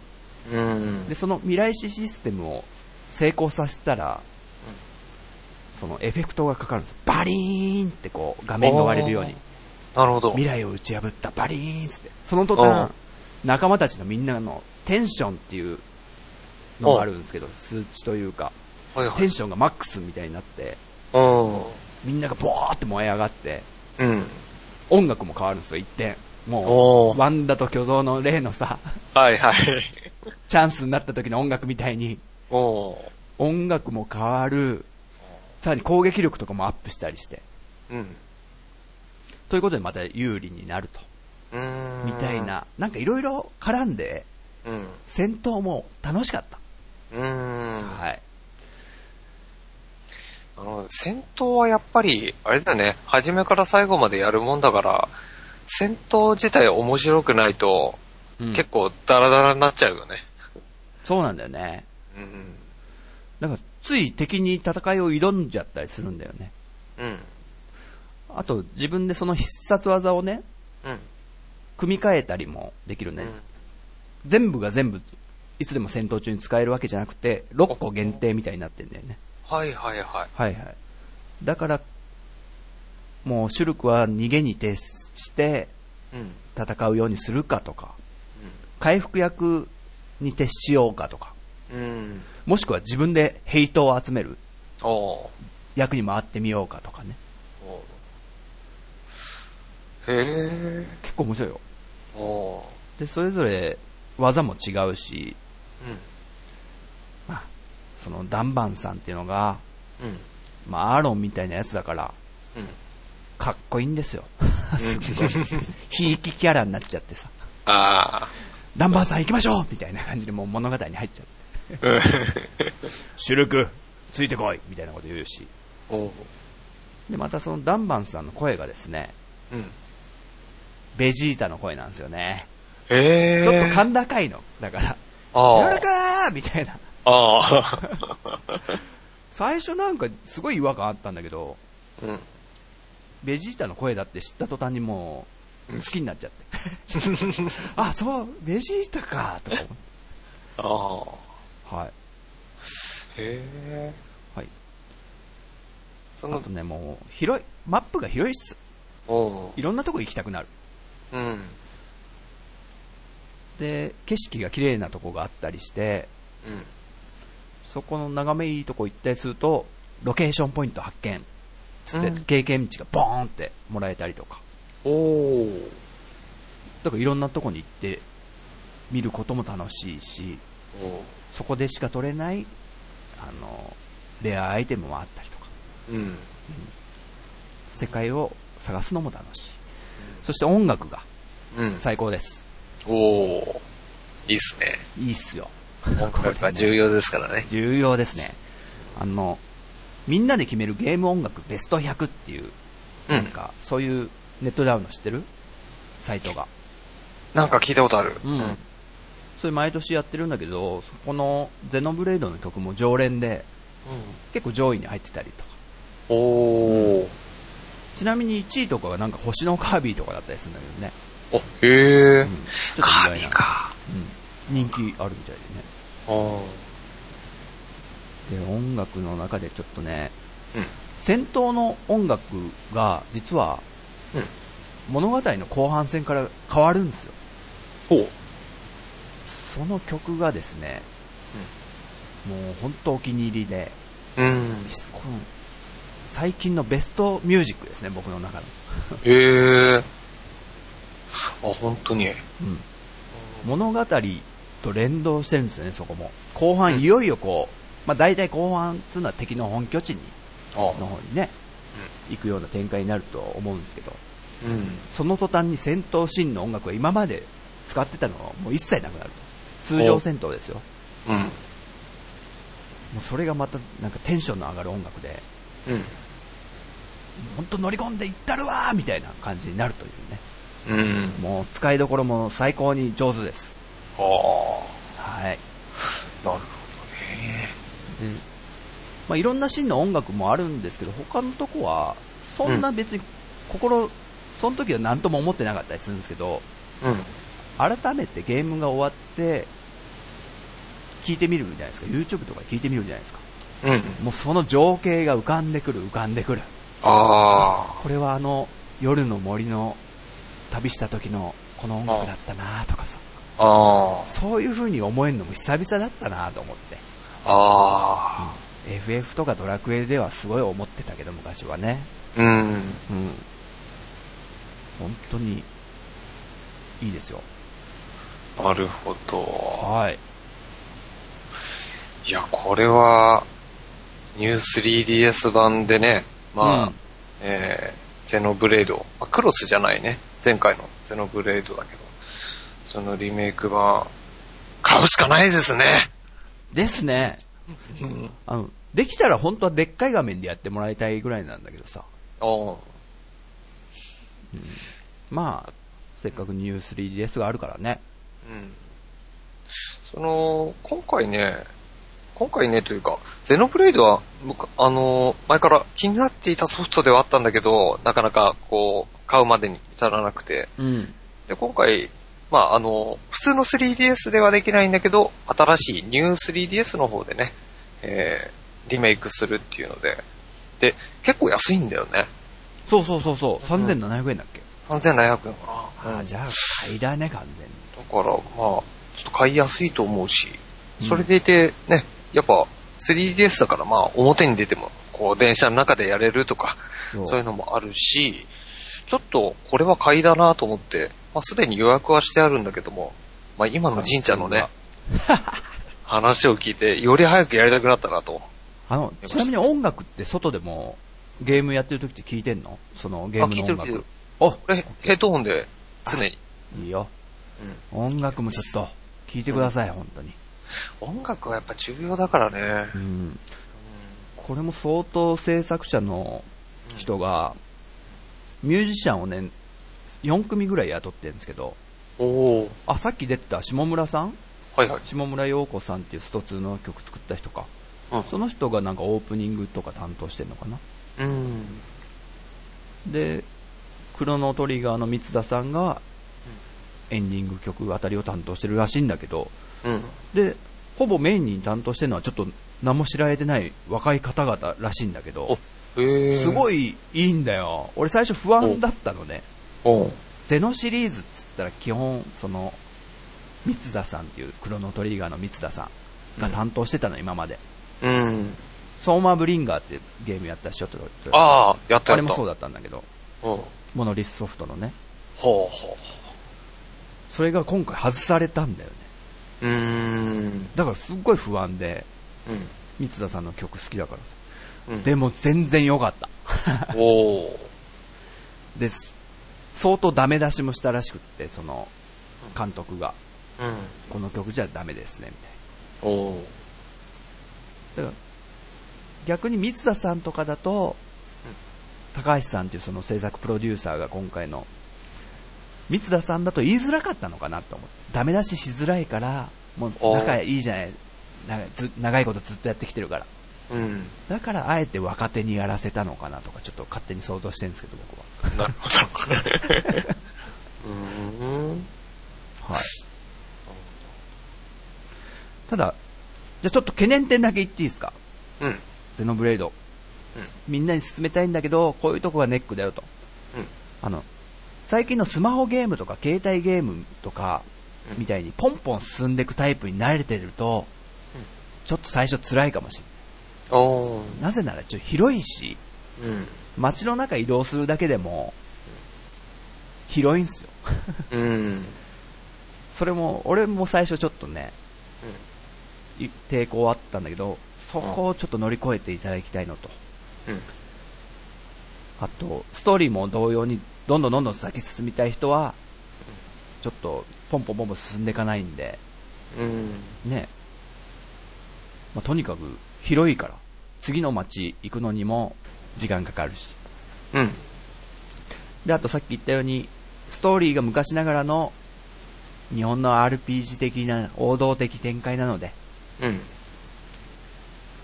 Speaker 1: うん。
Speaker 2: で、その未来視システムを成功させたら、そのエフェクトがかかるんですよ。バリーンってこう画面が割れるように。
Speaker 1: なるほど。
Speaker 2: 未来を打ち破ったバリーンっつって。その途端、仲間たちのみんなのテンションっていうのがあるんですけど、数値というか、
Speaker 1: はいはい。
Speaker 2: テンションがマックスみたいになって、
Speaker 1: うん。
Speaker 2: みんながボーって燃え上がって、
Speaker 1: うん。
Speaker 2: 音楽も変わるんですよ、一点。
Speaker 1: お
Speaker 2: もう、
Speaker 1: ー
Speaker 2: ワンダと巨像の例のさ、
Speaker 1: はいはい。
Speaker 2: チャンスになった時の音楽みたいに、音楽も変わる、さらに攻撃力とかもアップしたりして、
Speaker 1: うん。
Speaker 2: ということでまた有利になると。みたい。な、なんかいろいろ絡んで、
Speaker 1: うん。
Speaker 2: 戦闘も楽しかった。
Speaker 1: うーん。
Speaker 2: はい。
Speaker 1: あの、戦闘はやっぱり、あれだね、初めから最後までやるもんだから、戦闘自体面白くないと、
Speaker 2: うん
Speaker 1: 結構ダラダラになっちゃうよね。
Speaker 2: そうなんだよね。
Speaker 1: うん。
Speaker 2: なんか、つい敵に戦いを挑んじゃったりするんだよね。
Speaker 1: うん。
Speaker 2: あと、自分でその必殺技をね、
Speaker 1: うん。
Speaker 2: 組み替えたりもできるね。
Speaker 1: うん。
Speaker 2: 全部が全部、いつでも戦闘中に使えるわけじゃなくて、6個限定みたいになってんだよね。
Speaker 1: はいはいはい。
Speaker 2: はいはい。だから、もう、シュルクは逃げに徹して
Speaker 1: うん。
Speaker 2: 戦うようにするかとか、回復役に徹しようかとか。もしくは自分でヘイトを集める役に回ってみようかとかね。
Speaker 1: へえ。
Speaker 2: 結構面白いよ。で、それぞれ技も違うし、
Speaker 1: うん。
Speaker 2: まあ、そのダンバンさんっていうのが、
Speaker 1: うん。
Speaker 2: まあ、アーロンみたいなやつだから、
Speaker 1: うん。
Speaker 2: かっこいいんですよ。すごい。ひいきキャラになっちゃってさ、
Speaker 1: あ
Speaker 2: ダンバンさん行きましょうみたいな感じでもう物語に入っちゃって。
Speaker 1: あ。うん。
Speaker 2: シュルク、ついてこいみたいなこと言うし。で、またそのダンバンさんの声がですね、
Speaker 1: うん。
Speaker 2: ベジータの声なんですよね。
Speaker 1: へえ。
Speaker 2: ちょっと甲高いの。だから、
Speaker 1: あ
Speaker 2: シュル
Speaker 1: あ。
Speaker 2: クーみたいな。
Speaker 1: ああ。
Speaker 2: 最初なんかすごい違和感あったんだけど、
Speaker 1: うん。
Speaker 2: ベジータの声だって知った途端にもう、好きになっちゃって。<laughs> あ、そう、ベジータか、とか。
Speaker 1: ああ。
Speaker 2: はい。
Speaker 1: へえ。
Speaker 2: はい。
Speaker 1: その
Speaker 2: あと、ね、もう、広い、マップが広いっす。
Speaker 1: おー
Speaker 2: いろんなとこ行きたくなる。
Speaker 1: うん。
Speaker 2: で、景色が綺麗なとこがあったりして、
Speaker 1: うん。
Speaker 2: そこの眺めいいとこ行ったりすると、ロケーションポイント発見。つって、
Speaker 1: うん
Speaker 2: 経験値がボーンってもらえたりとか。
Speaker 1: おー
Speaker 2: だからいろんなとこに行って見ることも楽しいし、
Speaker 1: おー
Speaker 2: そこでしか取れない、あの、レアアイテムもあったりとか、
Speaker 1: うん。
Speaker 2: 世界を探すのも楽しい。そして音楽が
Speaker 1: うん。
Speaker 2: 最高です。
Speaker 1: おーいいっすね。
Speaker 2: いいっすよ。
Speaker 1: 音楽が重要ですからね。<laughs>
Speaker 2: 重要ですね。あの、みんなで決めるゲーム音楽ベスト100っていう、
Speaker 1: うん
Speaker 2: なんか、そういうネットダウンの知ってる？サイトが。
Speaker 1: なんか聞いたことある。
Speaker 2: うん。それ毎年やってるんだけど、そこのゼノブレードの曲も常連で、結構上位に入ってたりとか。
Speaker 1: おー
Speaker 2: ちなみに1位とかがなんか星のカービィとかだったりするんだけどね。
Speaker 1: お、へえ
Speaker 2: うん。ちょっと
Speaker 1: カー
Speaker 2: 意外な。
Speaker 1: ビィか。
Speaker 2: うん。人気あるみたいでね。
Speaker 1: おー
Speaker 2: で、音楽の中でちょっとね、
Speaker 1: うん。
Speaker 2: 戦闘の音楽が実は
Speaker 1: うん。
Speaker 2: 物語の後半戦から変わるんですよ。その曲がですね、もう本当お気に入りで、
Speaker 1: うん。
Speaker 2: この最近のベストミュージックですね、僕の中の。
Speaker 1: へえ。あ、本当に。
Speaker 2: うん。物語と連動してるんですよね、そこも。後半、いよいよこう、まあ大体後半っていうのは敵の本拠地に、
Speaker 1: あ
Speaker 2: の方にね、行くような展開になると思うんですけど、
Speaker 1: うん。
Speaker 2: その途端に戦闘シーンの音楽が今まで使ってたのはもう一切なくなる。通常戦闘ですよ。
Speaker 1: うん。
Speaker 2: もうそれがまたなんかテンションの上がる音楽で、
Speaker 1: うん。
Speaker 2: 本当乗り込んでいったるわーみたいな感じになるというね。
Speaker 1: うん。
Speaker 2: もう使いどころも最高に上手です。
Speaker 1: ああ。
Speaker 2: はい。
Speaker 1: なるほどね。
Speaker 2: でまあ、いろんなシーンの音楽もあるんですけど、他のとこは、そんな別に心、その時は何とも思ってなかったりするんですけど、
Speaker 1: うん。
Speaker 2: 改めてゲームが終わって、聞いてみるじゃないですか。YouTube とか聞いてみるじゃないですか。
Speaker 1: うん。
Speaker 2: もうその情景が浮かんでくる、浮かんでくる。
Speaker 1: あ
Speaker 2: これはあの、夜の森の旅した時のこの音楽だったなとかさ、
Speaker 1: あ。
Speaker 2: そういう風に思えるのも久々だったなと思って。
Speaker 1: あ
Speaker 2: FF とかドラクエではすごい思ってたけど、昔はね。
Speaker 1: あ。うん。
Speaker 2: うん。本当に、いいですよ。
Speaker 1: なるほど。
Speaker 2: はい。
Speaker 1: いや、これは、ニュー 3DS 版でね、まあ、
Speaker 2: うん
Speaker 1: えー、ゼノブレード、あクロスじゃないね。前回のゼノブレイドだけど、そのリメイク版、買うしかないですね。
Speaker 2: ですね。あの、できたら本当はでっかい画面でやってもらいたいぐらいなんだけどさ。
Speaker 1: お
Speaker 2: まあ、せっかくニュー 3DS があるからね。
Speaker 1: うん。その、今回ね、今回ねというか、ゼノブレイドは、僕、あの、前から気になっていたソフトではあったんだけど、なかなかこう、買うまでに至らなくて。
Speaker 2: うん。
Speaker 1: で、今回、まあ、あの、普通の 3DS ではできないんだけど、新しいニュー 3DS の方でね、えー、リメイクするっていうので、で、結構安いんだよね。
Speaker 2: そうそうそうそう、3700円だっけ、
Speaker 1: 3700円かな。
Speaker 2: ああ、じゃあ、買いだね、完全に。
Speaker 1: だから、まあ、ちょっと買いやすいと思うし、それでいて、ね、やっぱ 3DS だからまあ、表に出ても、こう、電車の中でやれるとか、
Speaker 2: そう
Speaker 1: そういうのもあるし、ちょっと、これは買いだなと思って、まあ、すでに予約はしてあるんだけども、まあ、今の神ちゃんのね、<laughs> 話を聞いて、より早くやりたくなったなと。
Speaker 2: あの、ちなみに音楽って外でもゲームやってる時って聞いてんの？そのゲームの音
Speaker 1: あ聞いてる聞いて
Speaker 2: 楽
Speaker 1: る。
Speaker 2: お
Speaker 1: これ、ヘッドホンで、常に。
Speaker 2: いいよ。
Speaker 1: うん
Speaker 2: 音楽もちょっと聞いてください、本当に。
Speaker 1: 音楽はやっぱ重要だからね
Speaker 2: う。ん。これも相当制作者の人が、ミュージシャンをね、4組ぐらい雇ってるんですけど、
Speaker 1: おお
Speaker 2: あ、さっき出てた下村さん？
Speaker 1: はいはい。
Speaker 2: 下村陽子さんっていうスト2の曲作った人か。
Speaker 1: うん
Speaker 2: その人がなんかオープニングとか担当してるのかな？
Speaker 1: うん。
Speaker 2: で、クロノトリガーの三田さんが、エンディング曲あたりを担当してるらしいんだけど、
Speaker 1: うん。
Speaker 2: で、ほぼメインに担当してるのはちょっと何も知られてない若い方々らしいんだけど。すご
Speaker 1: い。
Speaker 2: いいいんだよ。俺最初不安だったのね。
Speaker 1: お
Speaker 2: ゼノシリーズっつったら基本、その、三田さんっていうクロノトリガーの三田さんが担当してたの、今まで。
Speaker 1: うん。
Speaker 2: ソーマーブリンガーってゲームやったでしょ、
Speaker 1: ああ、やった。
Speaker 2: あれもそうだったんだけど、
Speaker 1: うん。
Speaker 2: モノリスソフトのね。
Speaker 1: ほうほ
Speaker 2: それが今回外されたんだよね。
Speaker 1: う。ん。
Speaker 2: だからすっごい不安で、
Speaker 1: うん。
Speaker 2: 三田さんの曲好きだからさ。
Speaker 1: うん。
Speaker 2: でも全然良かった。
Speaker 1: おー。
Speaker 2: で、相当ダメ出しもしたらしくって、その、監督が、
Speaker 1: うん。
Speaker 2: この曲じゃダメですね、みたい。な。だから、逆に三田さんとかだと、高橋さんっていうその制作プロデューサーが今回の、三田さんだと言いづらかったのかなと思って。ダメ出ししづらいから、もう仲いいじゃない。長いず長いことずっとやってきてるから。
Speaker 1: うん。
Speaker 2: だからあえて若手にやらせたのかなとか、ちょっと勝手に想像してるんですけど、僕は。
Speaker 1: なるほど。うーん。
Speaker 2: はい。ただ、じゃあちょっと懸念点だけ言っていいですか？
Speaker 1: うん。
Speaker 2: ゼノブレイド。みんなに勧めたいんだけど、こういうとこがネックだよと。
Speaker 1: うん。
Speaker 2: あの、最近のスマホゲームとか携帯ゲームとか、
Speaker 1: うん
Speaker 2: みたいにポンポン進んでいくタイプに慣れてると、ちょっと最初辛いかもしれ。ない。なぜならちょっと広いし、
Speaker 1: うん。
Speaker 2: 街の中移動するだけでも、広いんすよ。
Speaker 1: うん。
Speaker 2: それも、俺も最初ちょっとね、い抵抗あったんだけど、そこをちょっと乗り越えていただきたいのと。
Speaker 1: うん。
Speaker 2: あと、ストーリーも同様に、どんどんどんどん先進みたい人は、ちょっと、ポンポンポンポン進んでいかないんで、
Speaker 1: うん。
Speaker 2: ね。まあ、とにかく、広いから、次の街行くのにも、時間かかるし。
Speaker 1: うん。
Speaker 2: で、あとさっき言ったように、ストーリーが昔ながらの、日本の RPG 的な、王道的展開なので、
Speaker 1: うん。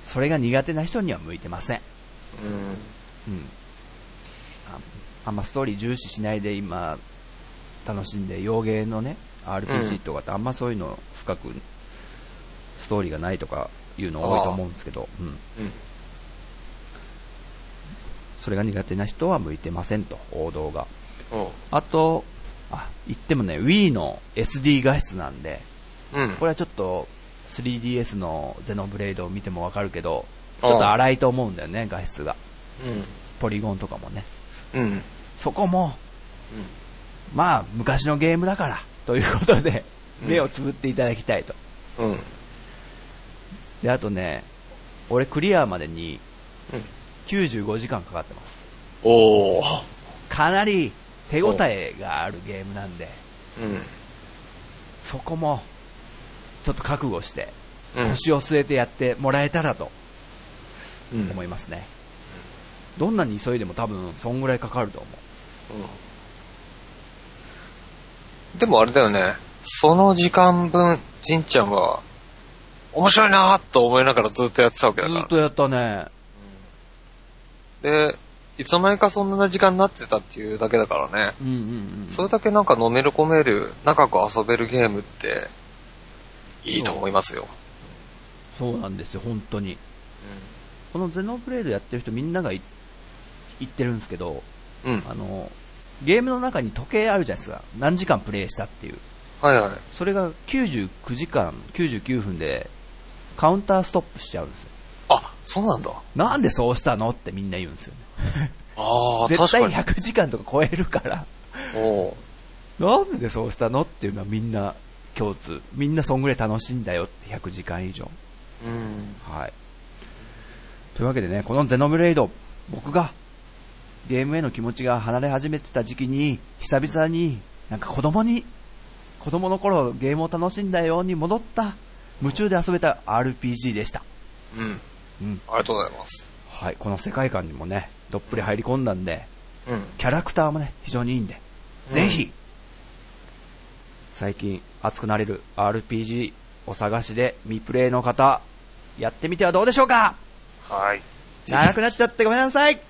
Speaker 2: それが苦手な人には向いてません。
Speaker 1: うん。
Speaker 2: うん。ああんまストーリー重視しないで今、楽しんで、洋芸のね、RPG とかってあんまそういうの深く、ストーリーがないとかいうの多いと思うんですけど、うん。
Speaker 1: うん。
Speaker 2: それが苦手な人は向いてませんと、王道が。あと、あ、言ってもね、Wii の SD 画質なんで、
Speaker 1: うん。
Speaker 2: これはちょっと 3DS のゼノブレイドを見てもわかるけど、ちょっと荒いと思うんだよね、画質が。
Speaker 1: うん。
Speaker 2: ポリゴンとかもね。
Speaker 1: うん。
Speaker 2: そこも、まあ、昔のゲームだから、ということで、
Speaker 1: うん
Speaker 2: 目をつぶっていただきたいと。
Speaker 1: うん。うん。
Speaker 2: で、あとね、俺クリアまでに
Speaker 1: うん。
Speaker 2: 95時間かかってます。
Speaker 1: おー。
Speaker 2: かなり手応えがあるゲームなんで、
Speaker 1: うん。
Speaker 2: そこも、ちょっと覚悟して、
Speaker 1: うん。
Speaker 2: 腰を据えてやってもらえたらと
Speaker 1: うん。
Speaker 2: 思いますね。どんなに急いでも多分、そんぐらいかかると思
Speaker 1: でもあれだよね。その時間分、じんちゃんは、面白いなーと思いながらずっとやってたわけ
Speaker 2: う。
Speaker 1: だか
Speaker 2: ずっとやったね。
Speaker 1: ら。で、いつの間にかそんな時間になってたっていうだけだからね。
Speaker 2: うんうんうん。
Speaker 1: それだけなんかのめり込める、長く遊べるゲームって、いいと思いますよ。
Speaker 2: そうなんですよ、本当に。このゼノブレードやってる人みんながい言ってるんですけど、
Speaker 1: うん。うん。
Speaker 2: あの、ゲームの中に時計あるじゃないですか。何時間プレイしたっていう。
Speaker 1: はいはい。
Speaker 2: それが99時間、99分で、カウンターストップしちゃうんですよ。
Speaker 1: あ、そうなんだ。
Speaker 2: なんでそうしたのってみんな言うんですよね。
Speaker 1: ああ、<laughs>
Speaker 2: 絶対
Speaker 1: 確か
Speaker 2: 100時間とか超えるから、
Speaker 1: に。おう
Speaker 2: なんでそうしたのっていうのはみんな共通。みんなそんぐらい楽しいんだよって100時間以上。
Speaker 1: うん。
Speaker 2: はい。というわけでね、このゼノブレイド、僕がゲームへの気持ちが離れ始めてた時期に、久々になんか子供に、子供の頃ゲームを楽しんだように戻った、夢中で遊べた RPG でした。
Speaker 1: うん。
Speaker 2: うん。
Speaker 1: ありがとうございます。
Speaker 2: はい、この世界観にもね、どっぷり入り込んだんで、
Speaker 1: うん。
Speaker 2: キャラクターもね、非常にいいんで、
Speaker 1: うん
Speaker 2: ぜひ、最近熱くなれる RPG お探しで未プレイの方、やってみてはどうでしょうか？
Speaker 1: はい。
Speaker 2: 長くなっちゃってごめんなさい <laughs>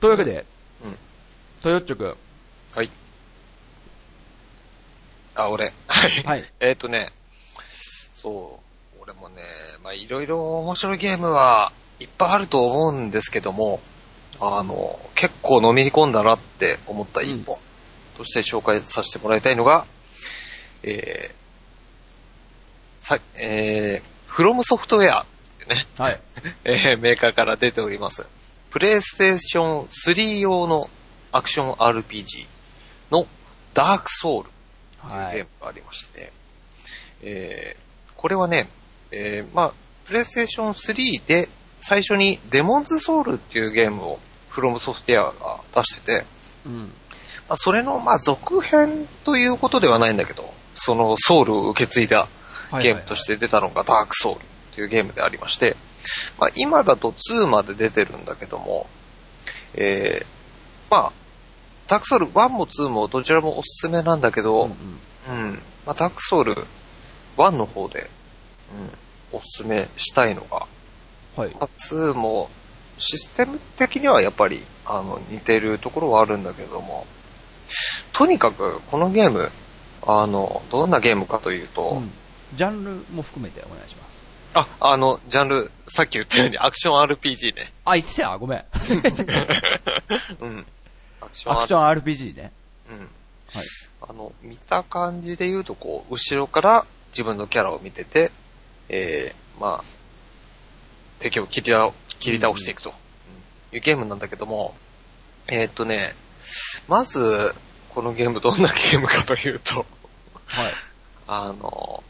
Speaker 2: というわけで、
Speaker 1: うん。
Speaker 2: トヨッチョくん、
Speaker 1: はい。あ、俺。はい。
Speaker 2: はい
Speaker 1: えっ、とね、そう、俺もね、まあいろいろ面白いゲームはいっぱいあると思うんですけども、あの、結構のめり込んだなって思った一本として紹介させてもらいたいのが、えー、さ、えー、フロムソフトウェアってね、
Speaker 2: はい。<laughs>
Speaker 1: えーメーカーから出ております。プレイステーション3用のアクション RPG のダークソウルという
Speaker 2: はい
Speaker 1: ゲーム。がありまして、えーこれはね、えーまあ、プレイステーション3で最初にデモンズソウルっていうゲームをフロムソフトウェアが出してて、
Speaker 2: うん。
Speaker 1: まあ、それの、まあ、続編ということではないんだけど、そのソウルを受け継いだゲームとして出たのがダークソウルというゲームでありまして、まあ、今だと2まで出てるんだけども、えー、まあ、ダークソウル1も2もどちらもおすすめなんだけど、
Speaker 2: うんうん
Speaker 1: うん、まあ、ダークソウル1の方で、うん、おすすめしたいのが、
Speaker 2: はい。
Speaker 1: まあ、2もシステム的にはやっぱりあの似てるところはあるんだけども、とにかくこのゲーム、あの、どんなゲームかというと、
Speaker 2: うんジャンルも含めてお願いします。
Speaker 1: あ、あの、ジャンル、さっき言ったようにアクション RPG ね。
Speaker 2: あ、言ってた？よ、ごめん。<laughs>
Speaker 1: うん。アクション
Speaker 2: アクション RPG ね。
Speaker 1: うん。
Speaker 2: はい。
Speaker 1: あの、見た感じで言うと、こう、後ろから自分のキャラを見てて、えー、まあ、敵を切り倒切り倒していくというゲームなんだけども、えーっとね、まず、このゲームどんなゲームかというと、
Speaker 2: はい。<laughs>
Speaker 1: あの、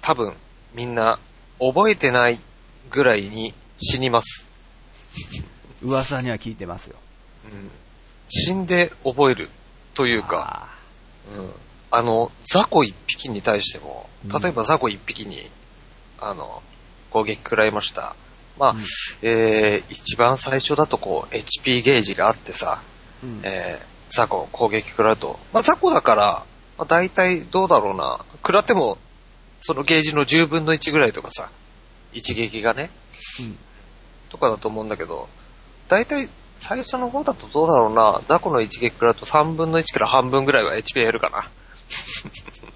Speaker 1: 多分、みんな覚えてないぐらいに死にます。<laughs>
Speaker 2: 噂には聞いてますよ。
Speaker 1: うん、死んで覚えるというか、うん。あの、雑魚一匹に対しても、
Speaker 2: うん。
Speaker 1: 例えば雑魚一匹に、あの、攻撃食らいました。まあ、
Speaker 2: うん。
Speaker 1: えー、一番最初だとこう、HP ゲージがあってさ、
Speaker 2: うん。
Speaker 1: えー、雑魚攻撃食らうと、まあ、雑魚だから、まあ、大体どうだろうな、食らっても、そのゲージの10分の1ぐらいとかさ、一撃がね、
Speaker 2: うん。
Speaker 1: とかだと思うんだけど、大体最初の方だとどうだろうな、雑魚の一撃食らうと3分の1から半分ぐらいは HP 減るかな。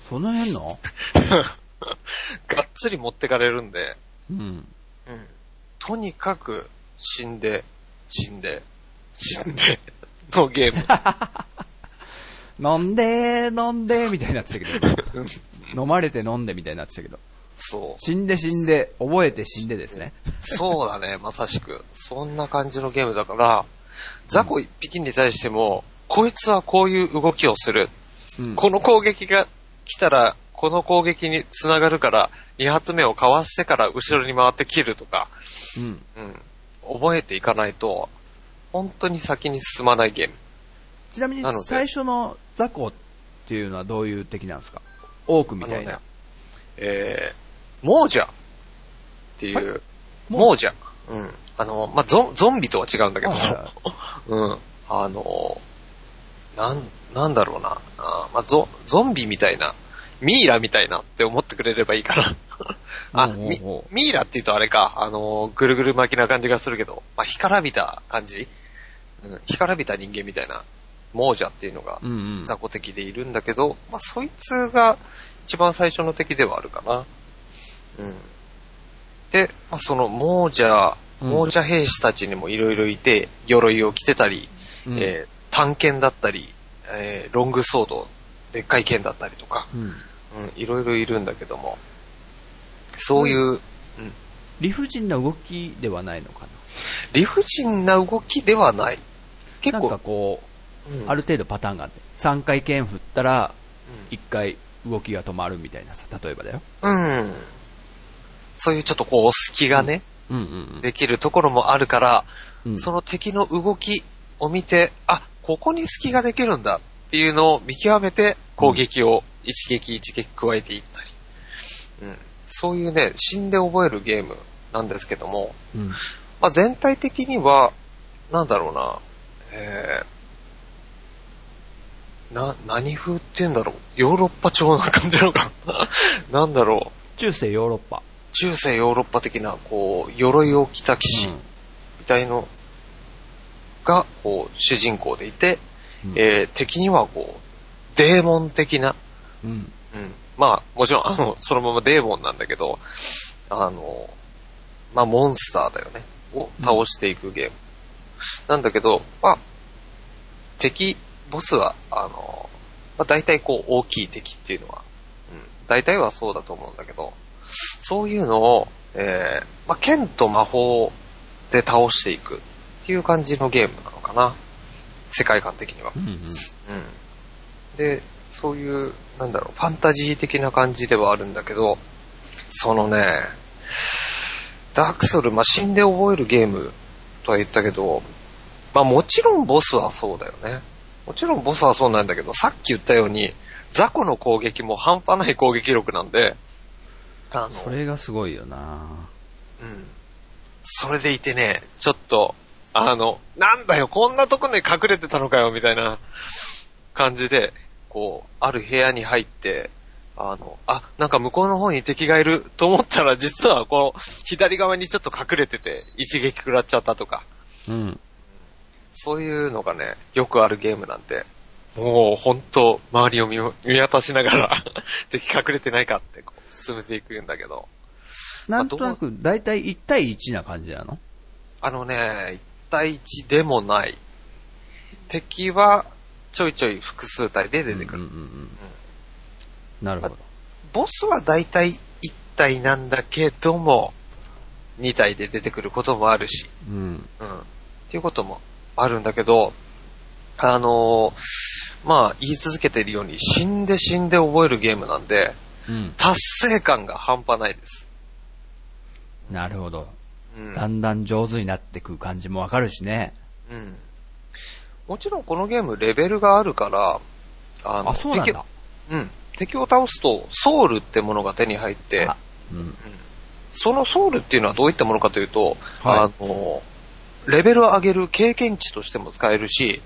Speaker 2: その辺の？<laughs>
Speaker 1: がっつり持ってかれるんで、
Speaker 2: うん。
Speaker 1: うん。とにかく死んで、死んで、死んで、<laughs> のゲーム。<laughs>
Speaker 2: 飲んで、飲んで、みたいになってたけど。飲まれて飲んでみたいになってたけど。
Speaker 1: そう。
Speaker 2: 死んで死んで、覚えて死んでですね。
Speaker 1: そうだね、まさしく。そんな感じのゲームだから、雑魚一匹に対しても、こいつはこういう動きをする。
Speaker 2: うん
Speaker 1: この攻撃が来たら、この攻撃につながるから、2発目をかわしてから後ろに回って切るとか、
Speaker 2: うん。
Speaker 1: うん。覚えていかないと、本当に先に進まないゲーム。
Speaker 2: ちなみに最初の雑魚っていうのはどういう敵なんですか？オークみたいな。
Speaker 1: えー、モージャっていう、
Speaker 2: モ
Speaker 1: モージャ。うん。あの、まあ、ゾン、ゾンビとは違うんだけど、<laughs> うん。あの、なん、なんだろうな。あーまあ、ゾ、ゾンビみたいな、ミイラみたいなって思ってくれればいいかな。<laughs> あ、
Speaker 2: おうおう
Speaker 1: み
Speaker 2: おう
Speaker 1: ミイラって言うとあれか、あの、ぐるぐる巻きな感じがするけど、まあ、干からびた感じうん、干からびた人間みたいな、モージャっていうのが
Speaker 2: うんうん。
Speaker 1: 雑魚敵でいるんだけど、まあ、そいつが一番最初の敵ではあるかな。うん。で、まあ、そのモージャー、
Speaker 2: うん
Speaker 1: モージャー兵士たちにもいろいろいて、鎧を着てたり、
Speaker 2: うん
Speaker 1: えー短剣だったり、えーロングソード、でっかい剣だったりとか、
Speaker 2: うん。
Speaker 1: うん、いろいろいるんだけども、そういう、
Speaker 2: 理不尽な動きではないのか
Speaker 1: 理不尽な動きではない。
Speaker 2: な
Speaker 1: 結構
Speaker 2: なんか、こ
Speaker 1: うん
Speaker 2: う、ある程度パターンがあって、3回剣振ったら、1回動きが止まるみたいなさ、例えばだよ。
Speaker 1: うん。そういうちょっとこう、隙がね、
Speaker 2: うんうん
Speaker 1: できるところもあるから、
Speaker 2: うん。
Speaker 1: その敵の動きを見て、あ、ここに隙ができるんだっていうのを見極めて攻撃を一撃一撃加えていったり。うん。そういうね、死んで覚えるゲームなんですけども、
Speaker 2: うん。
Speaker 1: まあ、全体的には、なんだろうな、えー、な、何風って言うんだろうヨーロッパ調な感じなのかな <laughs> なんだろう
Speaker 2: 中世ヨーロッパ。
Speaker 1: 中世ヨーロッパ的な、こう、鎧を着た騎士
Speaker 2: うん
Speaker 1: みたいのが、こう、主人公でいて、
Speaker 2: うん
Speaker 1: えー敵にはこう、デーモン的な、
Speaker 2: うん。
Speaker 1: うん。まあ、もちろん、あの、そのままデーモンなんだけど、あの、まあ、モンスターだよね。を倒していくゲーム。なんだけど、まあ、敵、ボスは、あの、まあ、大体こう、大きい敵っていうのは、うん、大体はそうだと思うんだけど、そういうのを、えー、まあ、剣と魔法で倒していくっていう感じのゲームなのかな。世界観的には。
Speaker 2: うんうん。
Speaker 1: うん。で、そういう、なんだろう、ファンタジー的な感じではあるんだけど、そのね、ダークソウル、まあ、死んで覚えるゲームとは言ったけど、まあもちろんボスはそうだよね。もちろんボスはそうなんだけど、さっき言ったように、雑魚の攻撃も半端ない攻撃力なんで、あの、
Speaker 2: それがすごいよな。
Speaker 1: うん。それでいてね、ちょっと、あの、なんだよ、こんなとこに隠れてたのかよ、みたいな感じで、こう、ある部屋に入って、あの、あ、なんか向こうの方に敵がいると思ったら、実はこう、左側にちょっと隠れてて、一撃食らっちゃったとか、
Speaker 2: うん。
Speaker 1: そういうのがね、よくあるゲームなんで、もう本当周りを見見渡しながら、<laughs> 敵隠れてないかってこう進めていくんだけど、
Speaker 2: なんとなく、だいたい1対1な感じなの？
Speaker 1: あのね、1対1でもない。敵はちょいちょい複数体で出てくる。
Speaker 2: うんうんうん。なるほど。
Speaker 1: ボスはだいたい1体なんだけども、2体で出てくることもあるし、
Speaker 2: うん。
Speaker 1: うん。っていうこともあるんだけど、あのーまあ言い続けてるように死んで死んで覚えるゲームなんで、
Speaker 2: うん。
Speaker 1: 達成感が半端ないです。
Speaker 2: なるほど。
Speaker 1: うん。
Speaker 2: だんだん上手になってく感じもわかるしね。
Speaker 1: うん。もちろんこのゲームレベルがあるから、あ
Speaker 2: あ、そうなん
Speaker 1: 敵
Speaker 2: だ。
Speaker 1: うん。敵を倒すと、ソウルってものが手に入って
Speaker 2: あ、うん。
Speaker 1: そのソウルっていうのはどういったものかというと、
Speaker 2: はい
Speaker 1: あの、レベルを上げる経験値としても使えるし、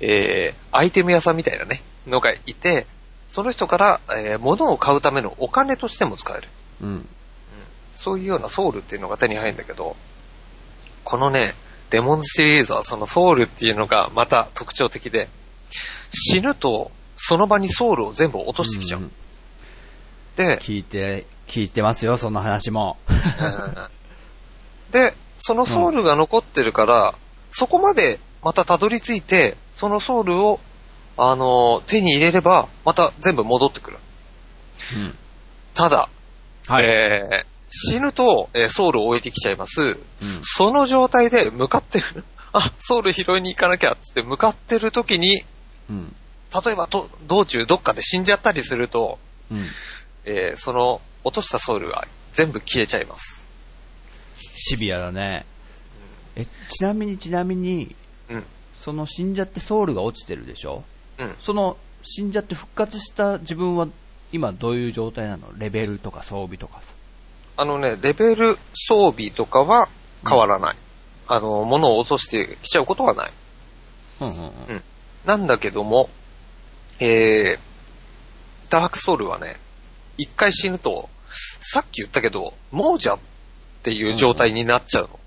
Speaker 1: えー、アイテム屋さんみたいなね、のがいて、その人から、えー、物を買うためのお金としても使える。
Speaker 2: うん。
Speaker 1: そういうようなソウルっていうのが手に入るんだけど、このね、デモンズシリーズはそのソウルっていうのがまた特徴的で、死ぬとその場にソウルを全部落としてきちゃう。
Speaker 2: うん
Speaker 1: で、
Speaker 2: 聞いて、聞いてますよ、その話も。
Speaker 1: で、そのソウルが残ってるから、そこまでまたたどり着いて、そのソウルを、あの、手に入れれば、また全部戻ってくる。
Speaker 2: うん。
Speaker 1: ただ、
Speaker 2: はい。
Speaker 1: えー死ぬと、えーソウルを置いてきちゃいます。
Speaker 2: うん
Speaker 1: その状態で向かってる、<laughs> あ、ソウル拾いに行かなきゃって向かってる時に、
Speaker 2: うん。
Speaker 1: 例えばと道中どっかで死んじゃったりすると、
Speaker 2: うん。
Speaker 1: えーその落としたソウルが全部消えちゃいます。
Speaker 2: シビアだね。え、ちなみにちなみに、
Speaker 1: うん。
Speaker 2: その死んじゃってソウルが落ちてるでしょ？
Speaker 1: うん。
Speaker 2: その死んじゃって復活した自分は今どういう状態なの？レベルとか装備とかさ。
Speaker 1: あのね、レベル装備とかは変わらない。あの、物を落としてきちゃうことはない。
Speaker 2: うんうんうん。
Speaker 1: うん。なんだけども、えー、ダークソウルはね、一回死ぬと、さっき言ったけど、亡者っていう状態になっちゃうの。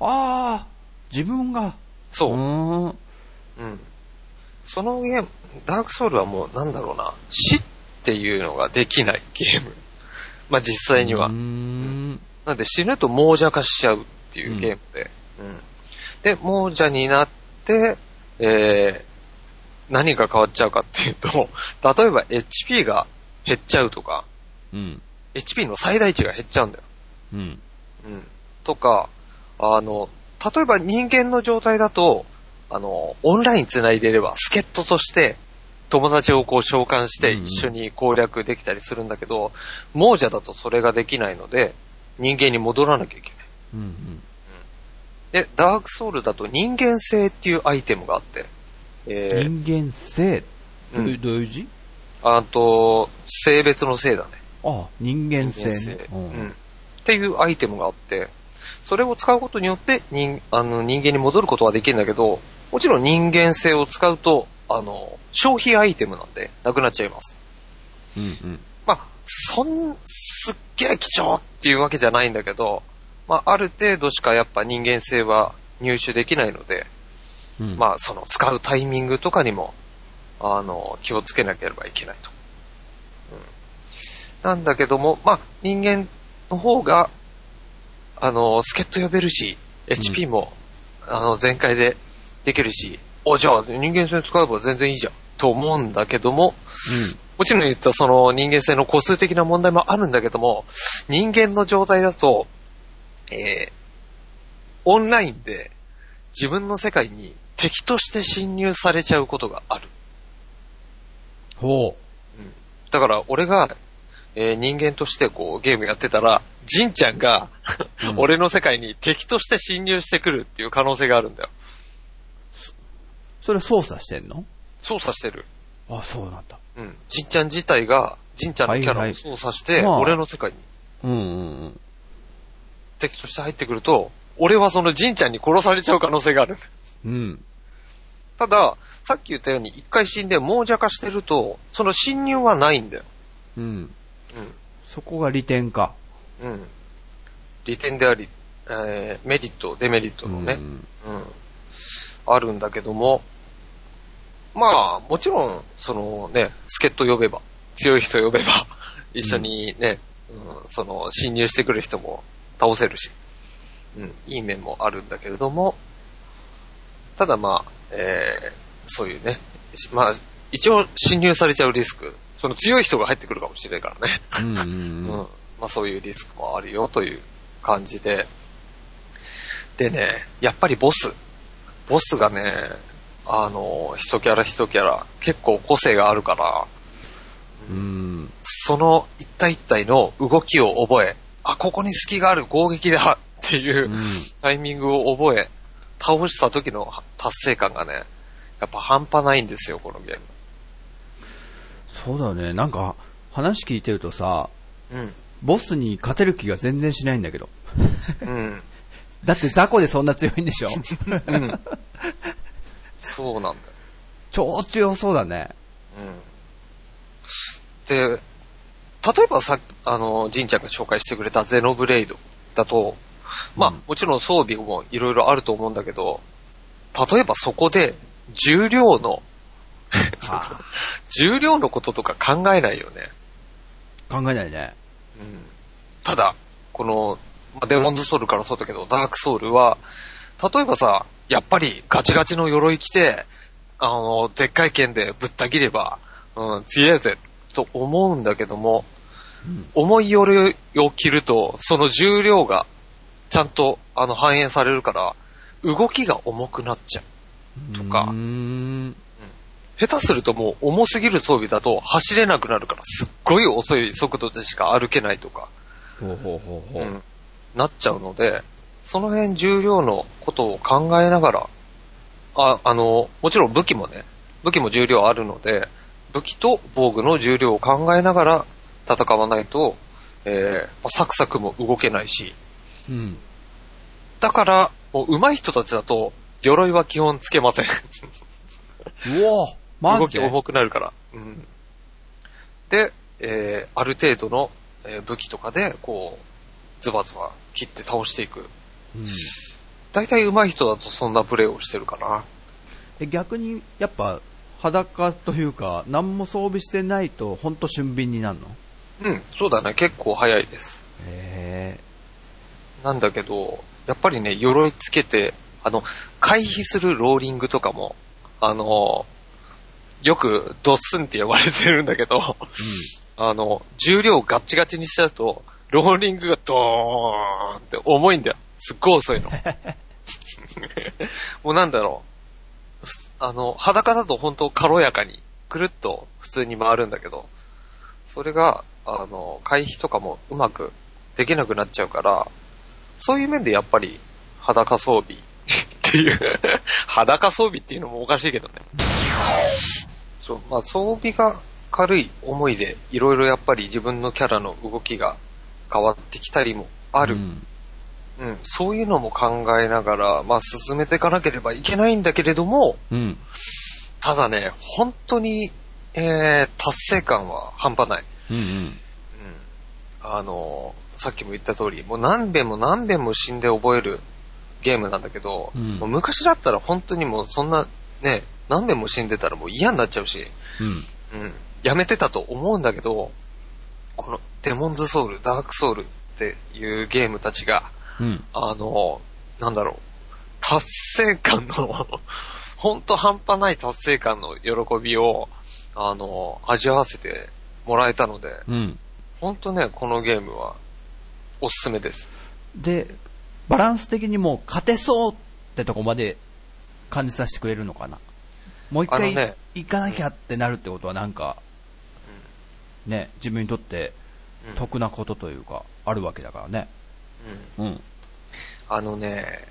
Speaker 2: ああ自分が。
Speaker 1: そうう。
Speaker 2: ーん。
Speaker 1: うん。そのゲーム、ダークソウルはもうなんだろうな、死っていうのができないゲーム。<laughs> まあ実際には
Speaker 2: うー。ん。
Speaker 1: なんで死ぬと亡者化しちゃうっていうゲームで。うん。で、亡者になって、えー、何が変わっちゃうかっていうと、<laughs> 例えば HP が減っちゃうとか、
Speaker 2: うん。
Speaker 1: HP の最大値が減っちゃうんだよ。
Speaker 2: うん。
Speaker 1: うん。とか、あの、例えば人間の状態だと、あの、オンライン繋いでれば、助っ人として、友達をこう召喚して一緒に攻略できたりするんだけど、亡者だとそれができないので、人間に戻らなきゃいけない。
Speaker 2: うんうん。
Speaker 1: で、ダークソウルだと人間性っていうアイテムがあって、えー、
Speaker 2: 人間性どういう
Speaker 1: うん
Speaker 2: どういう字？
Speaker 1: あと、性別の性だね。
Speaker 2: あ人間性ね。
Speaker 1: うん。っていうアイテムがあって、それを使うことによって人あの人間に戻ることはできるんだけど、もちろん人間性を使うと、あの、消費アイテムなんで、なくなっちゃいます。
Speaker 2: うんうん。
Speaker 1: まあ、そん、すっげえ貴重っていうわけじゃないんだけど、まあ、ある程度しかやっぱ人間性は入手できないので、
Speaker 2: うん。
Speaker 1: まあ、その使うタイミングとかにも、あの、気をつけなければいけないと。うん、なんだけども、まあ、人間の方が、あの、助っ人呼べるし、HP も、あの、全開でできるし、お、じゃあ人間性使えば全然いいじゃん、と思うんだけども、もちろん言ったその人間性の個数的な問題もあるんだけども、人間の状態だと、えー、オンラインで自分の世界に敵として侵入されちゃうことがある。
Speaker 2: ほ
Speaker 1: だから俺が、えー人間としてこうゲームやってたら、ジンちゃんが、
Speaker 2: うん。<laughs>
Speaker 1: 俺の世界に敵として侵入してくるっていう可能性があるんだよ。
Speaker 2: う。それ操作してんの？
Speaker 1: 操作してる。
Speaker 2: あ、そうなんだ。
Speaker 1: うん。ジンちゃん自体が、ジンちゃんのキャラを
Speaker 2: はいはい
Speaker 1: 操作して、
Speaker 2: まあ
Speaker 1: 俺の世界に
Speaker 2: うんうんうん。
Speaker 1: 敵として入ってくると、俺はそのジンちゃんに殺されちゃう可能性がある。
Speaker 2: うん。
Speaker 1: ただ、さっき言ったように一回死んで亡者化してると、その侵入はないんだよ。
Speaker 2: うん。そこが利点か。
Speaker 1: うん。うん。利点であり、えーメリット、デメリットのね、
Speaker 2: うん
Speaker 1: うん。あるんだけども、まあ、もちろん、そのね、助っ人呼べば、強い人呼べば、一緒にね、うんその、侵入してくる人も倒せるし、うん、いい面もあるんだけれども、ただまあ、えーそういうね、しまあ、一応侵入されちゃうリスク、その強い人が入ってくるかもしれないからね。
Speaker 2: うんうん
Speaker 1: うん
Speaker 2: うん。
Speaker 1: まあそういうリスクもあるよという感じで。でね、やっぱりボス。ボスがね、あの、一キャラ一キャラ、結構個性があるから、
Speaker 2: うん。
Speaker 1: その一体一体の動きを覚え、あ、ここに隙がある攻撃だ <laughs> っていう
Speaker 2: うん
Speaker 1: タイミングを覚え、倒した時の達成感がね、やっぱ半端ないんですよ、このゲー
Speaker 2: そうだね。なんか、話聞いてるとさ、
Speaker 1: ム。
Speaker 2: ボスに勝てる気が全然しないんだけど。
Speaker 1: うん。うん。
Speaker 2: だって雑魚でそんな強いんでしょ？
Speaker 1: うん。そうなんだよ。
Speaker 2: 超強そうだね。
Speaker 1: うん。で、例えばさ、あの、ジンちゃんが紹介してくれたゼノブレイドだと、まあ、
Speaker 2: うん
Speaker 1: もちろん装備もいろいろあると思うんだけど、例えばそこで重量の、<laughs>
Speaker 2: あ <laughs>
Speaker 1: 重量のこととか考えないよね。
Speaker 2: 考えないね。
Speaker 1: うん。ただ、この、まあデモンズソウルからそうだけど、ダークソウルは、例えばさ、やっぱりガチガチの鎧着て、あの、でっかい剣でぶった切れば、うん、強えぜ、と思うんだけども、
Speaker 2: うん
Speaker 1: 重い鎧を着ると、その重量が、ちゃんと、あの、反映されるから、動きが重くなっちゃう。とか
Speaker 2: うーん。
Speaker 1: 下手するともう重すぎる装備だと走れなくなるからすっごい遅い速度でしか歩けないとか、
Speaker 2: ほうほうほうほう。
Speaker 1: うん、なっちゃうので、その辺重量のことを考えながら、あ、あの、もちろん武器もね、武器も重量あるので、武器と防具の重量を考えながら戦わないと、えーまあサクサクも動けないし、
Speaker 2: うん。
Speaker 1: だから、もう上手い人たちだと、鎧は基本つけません。
Speaker 2: うおマジで？
Speaker 1: 動き重くなるから。うん。で、えー、ある程度の、えー武器とかで、こう、ズバズバ切って倒していく。
Speaker 2: うん
Speaker 1: 大体上手い人だとそんなプレイをしてるかな。
Speaker 2: え逆に、やっぱ、裸というか、何も装備してないと、ほんと俊敏になるの？
Speaker 1: うん、そうだね。結構早いです。
Speaker 2: へ
Speaker 1: なんだけど、やっぱりね、鎧つけて、あの、回避するローリングとかも、あの、よくドッスンって呼ばれてるんだけど、あの、重量ガッチガチにしちゃうと、ローリングがドーンって重いんだよ。すっごい遅いの。<laughs> もうなんだろう。ふあの、裸だと本当軽やかに、くるっと普通に回るんだけど、それが、あの、回避とかもうまくできなくなっちゃうから、そういう面でやっぱり裸装備っていう、裸装備っていうのもおかしいけどね。そう、まあ装備が軽い思いで、いろいろやっぱり自分のキャラの動きが変わってきたりもあ
Speaker 2: あ
Speaker 1: る。うん、そういうのも考えながら、まあ進めていかなければいけないんだけれども、
Speaker 2: うん。
Speaker 1: ただね、本当に、えー、達成感は半端ない。
Speaker 2: うんうん。
Speaker 1: うん。あのーさっきも言った通り、もう何遍も何遍も死んで覚えるゲームなんだけど、
Speaker 2: うん
Speaker 1: もう昔だったら本当にもうそんな、ね、何遍も死んでたらもう嫌になっちゃうし、
Speaker 2: うん。
Speaker 1: うん、やめてたと思うんだけど、このデモンズソウル、ダークソウルっていうゲームたちが、
Speaker 2: うん。
Speaker 1: あの、なんだろう、達成感の、<laughs> ほんと半端ない達成感の喜びを、あの、味わわせてもらえたので、
Speaker 2: うん。
Speaker 1: ほんとね、このゲームは、おすすめです。
Speaker 2: で、バランス的にもう勝てそうってとこまで感じさせてくれるのかな？もう一回
Speaker 1: ね
Speaker 2: 行かなきゃってなるってことはなんか、ね、自分にとって
Speaker 1: うん
Speaker 2: 得なことというか、あるわけだからね。
Speaker 1: うん。
Speaker 2: うん。
Speaker 1: あのね、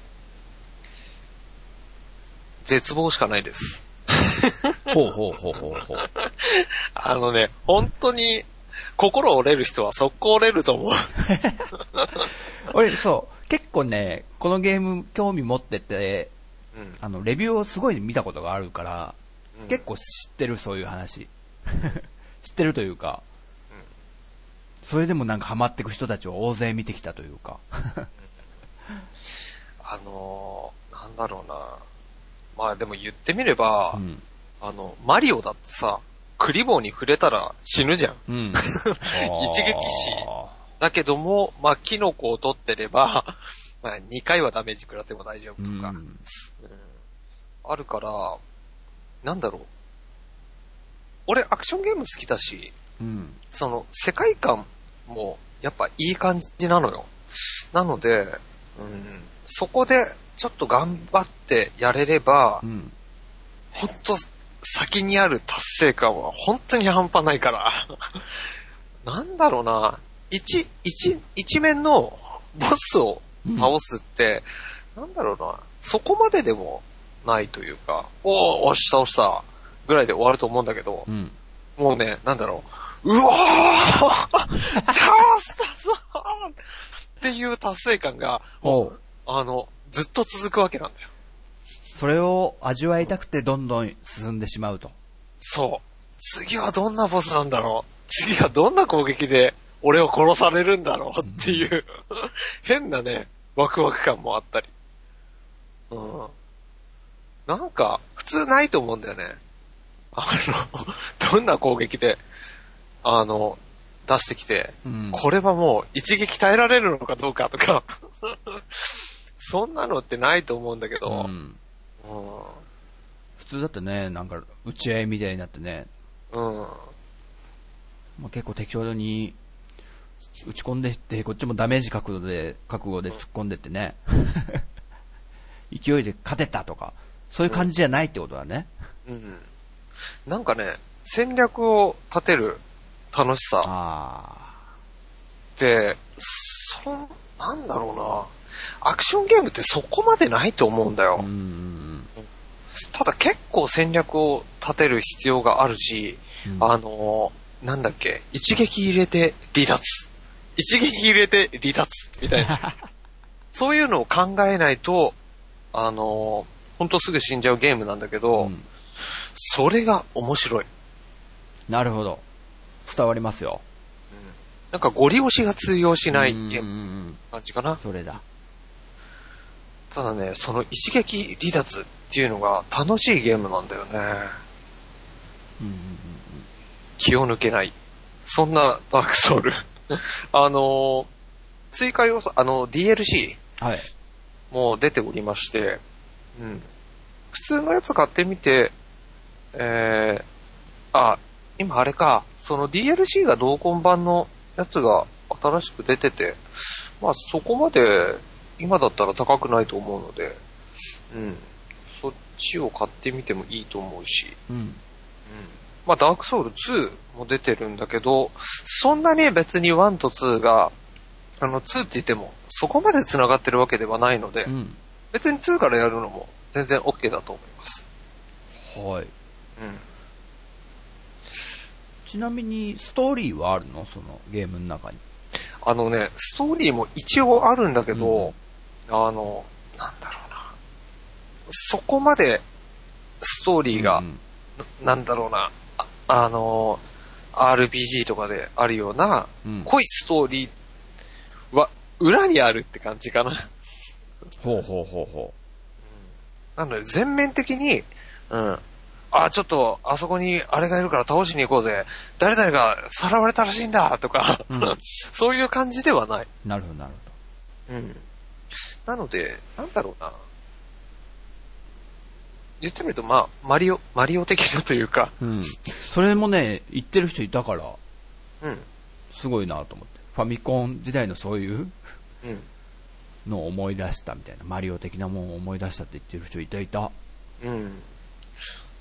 Speaker 1: 絶望しかないです。<laughs>
Speaker 2: ほうほうほうほうほう。<laughs>
Speaker 1: あのね、本当に、心折れる人は速攻折れると思う。<laughs>
Speaker 2: 俺、そう、結構ね、このゲーム興味持ってて、
Speaker 1: うん。
Speaker 2: あの、レビューをすごい見たことがあるから、
Speaker 1: うん
Speaker 2: 結構知ってる、そういう話。知ってるというか、それでもなんかハマってく人たちを大勢見てきたというか。<laughs>
Speaker 1: あのー、なんだろうな。まあでも言ってみれば、
Speaker 2: うん。
Speaker 1: あの、マリオだってさ、クリボーに触れたら死ぬじゃん。
Speaker 2: うん。<laughs>
Speaker 1: 一撃死だけども、まあ、キノコを取ってれば、<laughs> まあ、2回はダメージ食らっても大丈夫とか、
Speaker 2: うん。
Speaker 1: うんあるから、なんだろう。俺、アクションゲーム好きだし、
Speaker 2: うん。
Speaker 1: その、世界観も、やっぱいい感じなのよ。なので、うん、そこで、ちょっと頑張ってやれれば
Speaker 2: う、ん。
Speaker 1: ほんと、先にある達成感は本当に半端ないから。<laughs> なんだろうな。一、一、一面のボスを倒すって、なんだろうな。そこまででもないというか、おー、押し倒したぐらいで終わると思うんだけど
Speaker 2: う、ん。
Speaker 1: もうね、なんだろう。うおー倒したぞっていう達成感が、
Speaker 2: おう
Speaker 1: あの、ずっと続くわけなんだよ。
Speaker 2: それを味わいたくてどんどん進んでしまうと。
Speaker 1: そう。次はどんなボスなんだろう次はどんな攻撃で俺を殺されるんだろうっていう、<laughs> 変なね、ワクワク感もあったり。うん。なんか、普通ないと思うんだよね。あの、どんな攻撃で、あの、出してきて、
Speaker 2: うん
Speaker 1: これはもう一撃耐えられるのかどうかとか、<laughs> そんなのってないと思うんだけど、
Speaker 2: うん。
Speaker 1: うん
Speaker 2: 普通だってね、なんか、打ち合いみたいになってね、
Speaker 1: うん。
Speaker 2: まあ、結構適当に打ち込んでいって、こっちもダメージ覚悟で、覚悟で突っ込んでってね、<laughs> 勢いで勝てたとか、そういう感じじゃないってことだね。
Speaker 1: うん。なんかね、戦略を立てる楽しさ
Speaker 2: あ
Speaker 1: って、そん、なんだろうな。アクションゲームってそこまでないと思うんだよ。ただ結構戦略を立てる必要があるし、
Speaker 2: うん。
Speaker 1: あのーなんだっけ、一撃入れて離脱。一撃入れて離脱。みたいな。<laughs> そういうのを考えないと、あのーほんとすぐ死んじゃうゲームなんだけど、
Speaker 2: うん
Speaker 1: それが面白い。
Speaker 2: なるほど。伝わりますよ。
Speaker 1: なんかゴリ押しが通用しないゲーム
Speaker 2: うんうんうん
Speaker 1: 感じかな。
Speaker 2: それだ。
Speaker 1: ただね、その一撃離脱っていうのが楽しいゲームなんだよね。
Speaker 2: うんうん
Speaker 1: 気を抜けない。そんなダークソウル。<laughs> あのー追加要素、あの、DLC
Speaker 2: うんはい。
Speaker 1: も出ておりまして、うん。普通のやつ買ってみて、えー、あ、今あれか、その DLC が同梱版のやつが新しく出てて、まあそこまで今だったら高くないと思うので、うん。そっちを買ってみてもいいと思うし、
Speaker 2: うん。
Speaker 1: まあ、ダークソウル2も出てるんだけど、そんなに別に1と2が、あの、2って言っても、そこまで繋がってるわけではないので、
Speaker 2: うん。
Speaker 1: 別に2からやるのも全然 OK だと思います。
Speaker 2: はい。
Speaker 1: うん。
Speaker 2: ちなみに、ストーリーはあるの？そのゲームの中に。
Speaker 1: あのね、ストーリーも一応あるんだけど、あの、なんだろうな。そこまで、ストーリーが、
Speaker 2: うん
Speaker 1: ななんだろうな、ああの、RPG とかであるような、
Speaker 2: うん。
Speaker 1: 濃いストーリーは、裏にあるって感じかな。
Speaker 2: ほうほうほうほ
Speaker 1: なので、全面的に、うん。あ、ちょっと、あそこにあれがいるから倒しに行こうぜ。誰々がさらわれたらしいんだとか、
Speaker 2: うん <laughs>
Speaker 1: そういう感じではない。
Speaker 2: う。なるほど、なる
Speaker 1: うん。なので、なんだろうな。言ってみると、まあ、マリオ、マリオ的なというか、
Speaker 2: ほど。うん。それもね、言ってる人いたから、
Speaker 1: うん。
Speaker 2: すごいなと思って。ファミコン時代のそういう
Speaker 1: うん。
Speaker 2: のを思い出したみたいな。マリオ的なもんを思い出したって言ってる人いたいた。
Speaker 1: うん。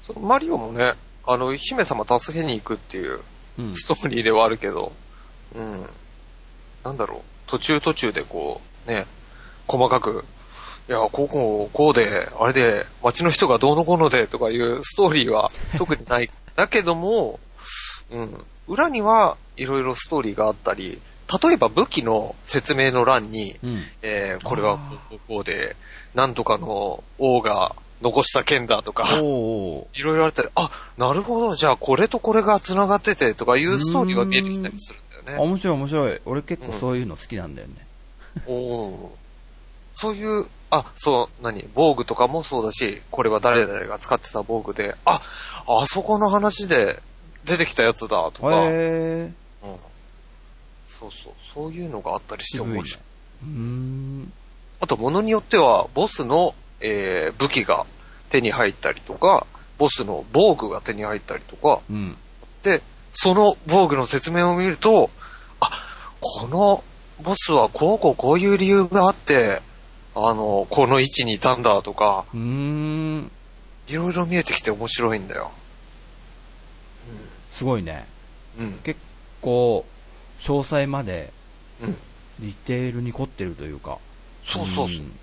Speaker 1: そのマリオもね、あの、姫様助けに行くっていう
Speaker 2: うん。
Speaker 1: ストーリーではあるけど、うん。なんだろう、途中途中でこう、ね、細かく、いや、こうこう、こうで、あれで、街の人がどうのこうので、とかいうストーリーは <laughs> 特にない。だけども、うん。裏にはいろいろストーリーがあったり、例えば武器の説明の欄に、
Speaker 2: うん。
Speaker 1: えーこれはこうこうで、なんとかの王が残した剣だとか。いろいろあったり、あ、なるほど、じゃあこれとこれが繋がっててとかいうストーリーが見えてきたりするんだよね。
Speaker 2: 面白い面白い。俺結構そういうの好きなんだよね。
Speaker 1: おーそういう、あ、そう、何？防具とかもそうだし、これは誰々が使ってた防具で、あ、あそこの話で出てきたやつだとか、
Speaker 2: へー。
Speaker 1: うんそうそう、そういうのがあったりして面白い。。
Speaker 2: うーん。
Speaker 1: あと、物によっては、ボスの、えー武器が手に入ったりとか、ボスの防具が手に入ったりとか、
Speaker 2: うん。
Speaker 1: で、その防具の説明を見ると、あ、このボスはこうこうこういう理由があって、あの、この位置にいたんだとか、
Speaker 2: うーん。
Speaker 1: いろいろ見えてきて面白いんだよ。
Speaker 2: すごいね。
Speaker 1: うん。
Speaker 2: 結構、詳細まで
Speaker 1: うん。
Speaker 2: ディテールに凝ってるというか。
Speaker 1: そうそうそう。
Speaker 2: ん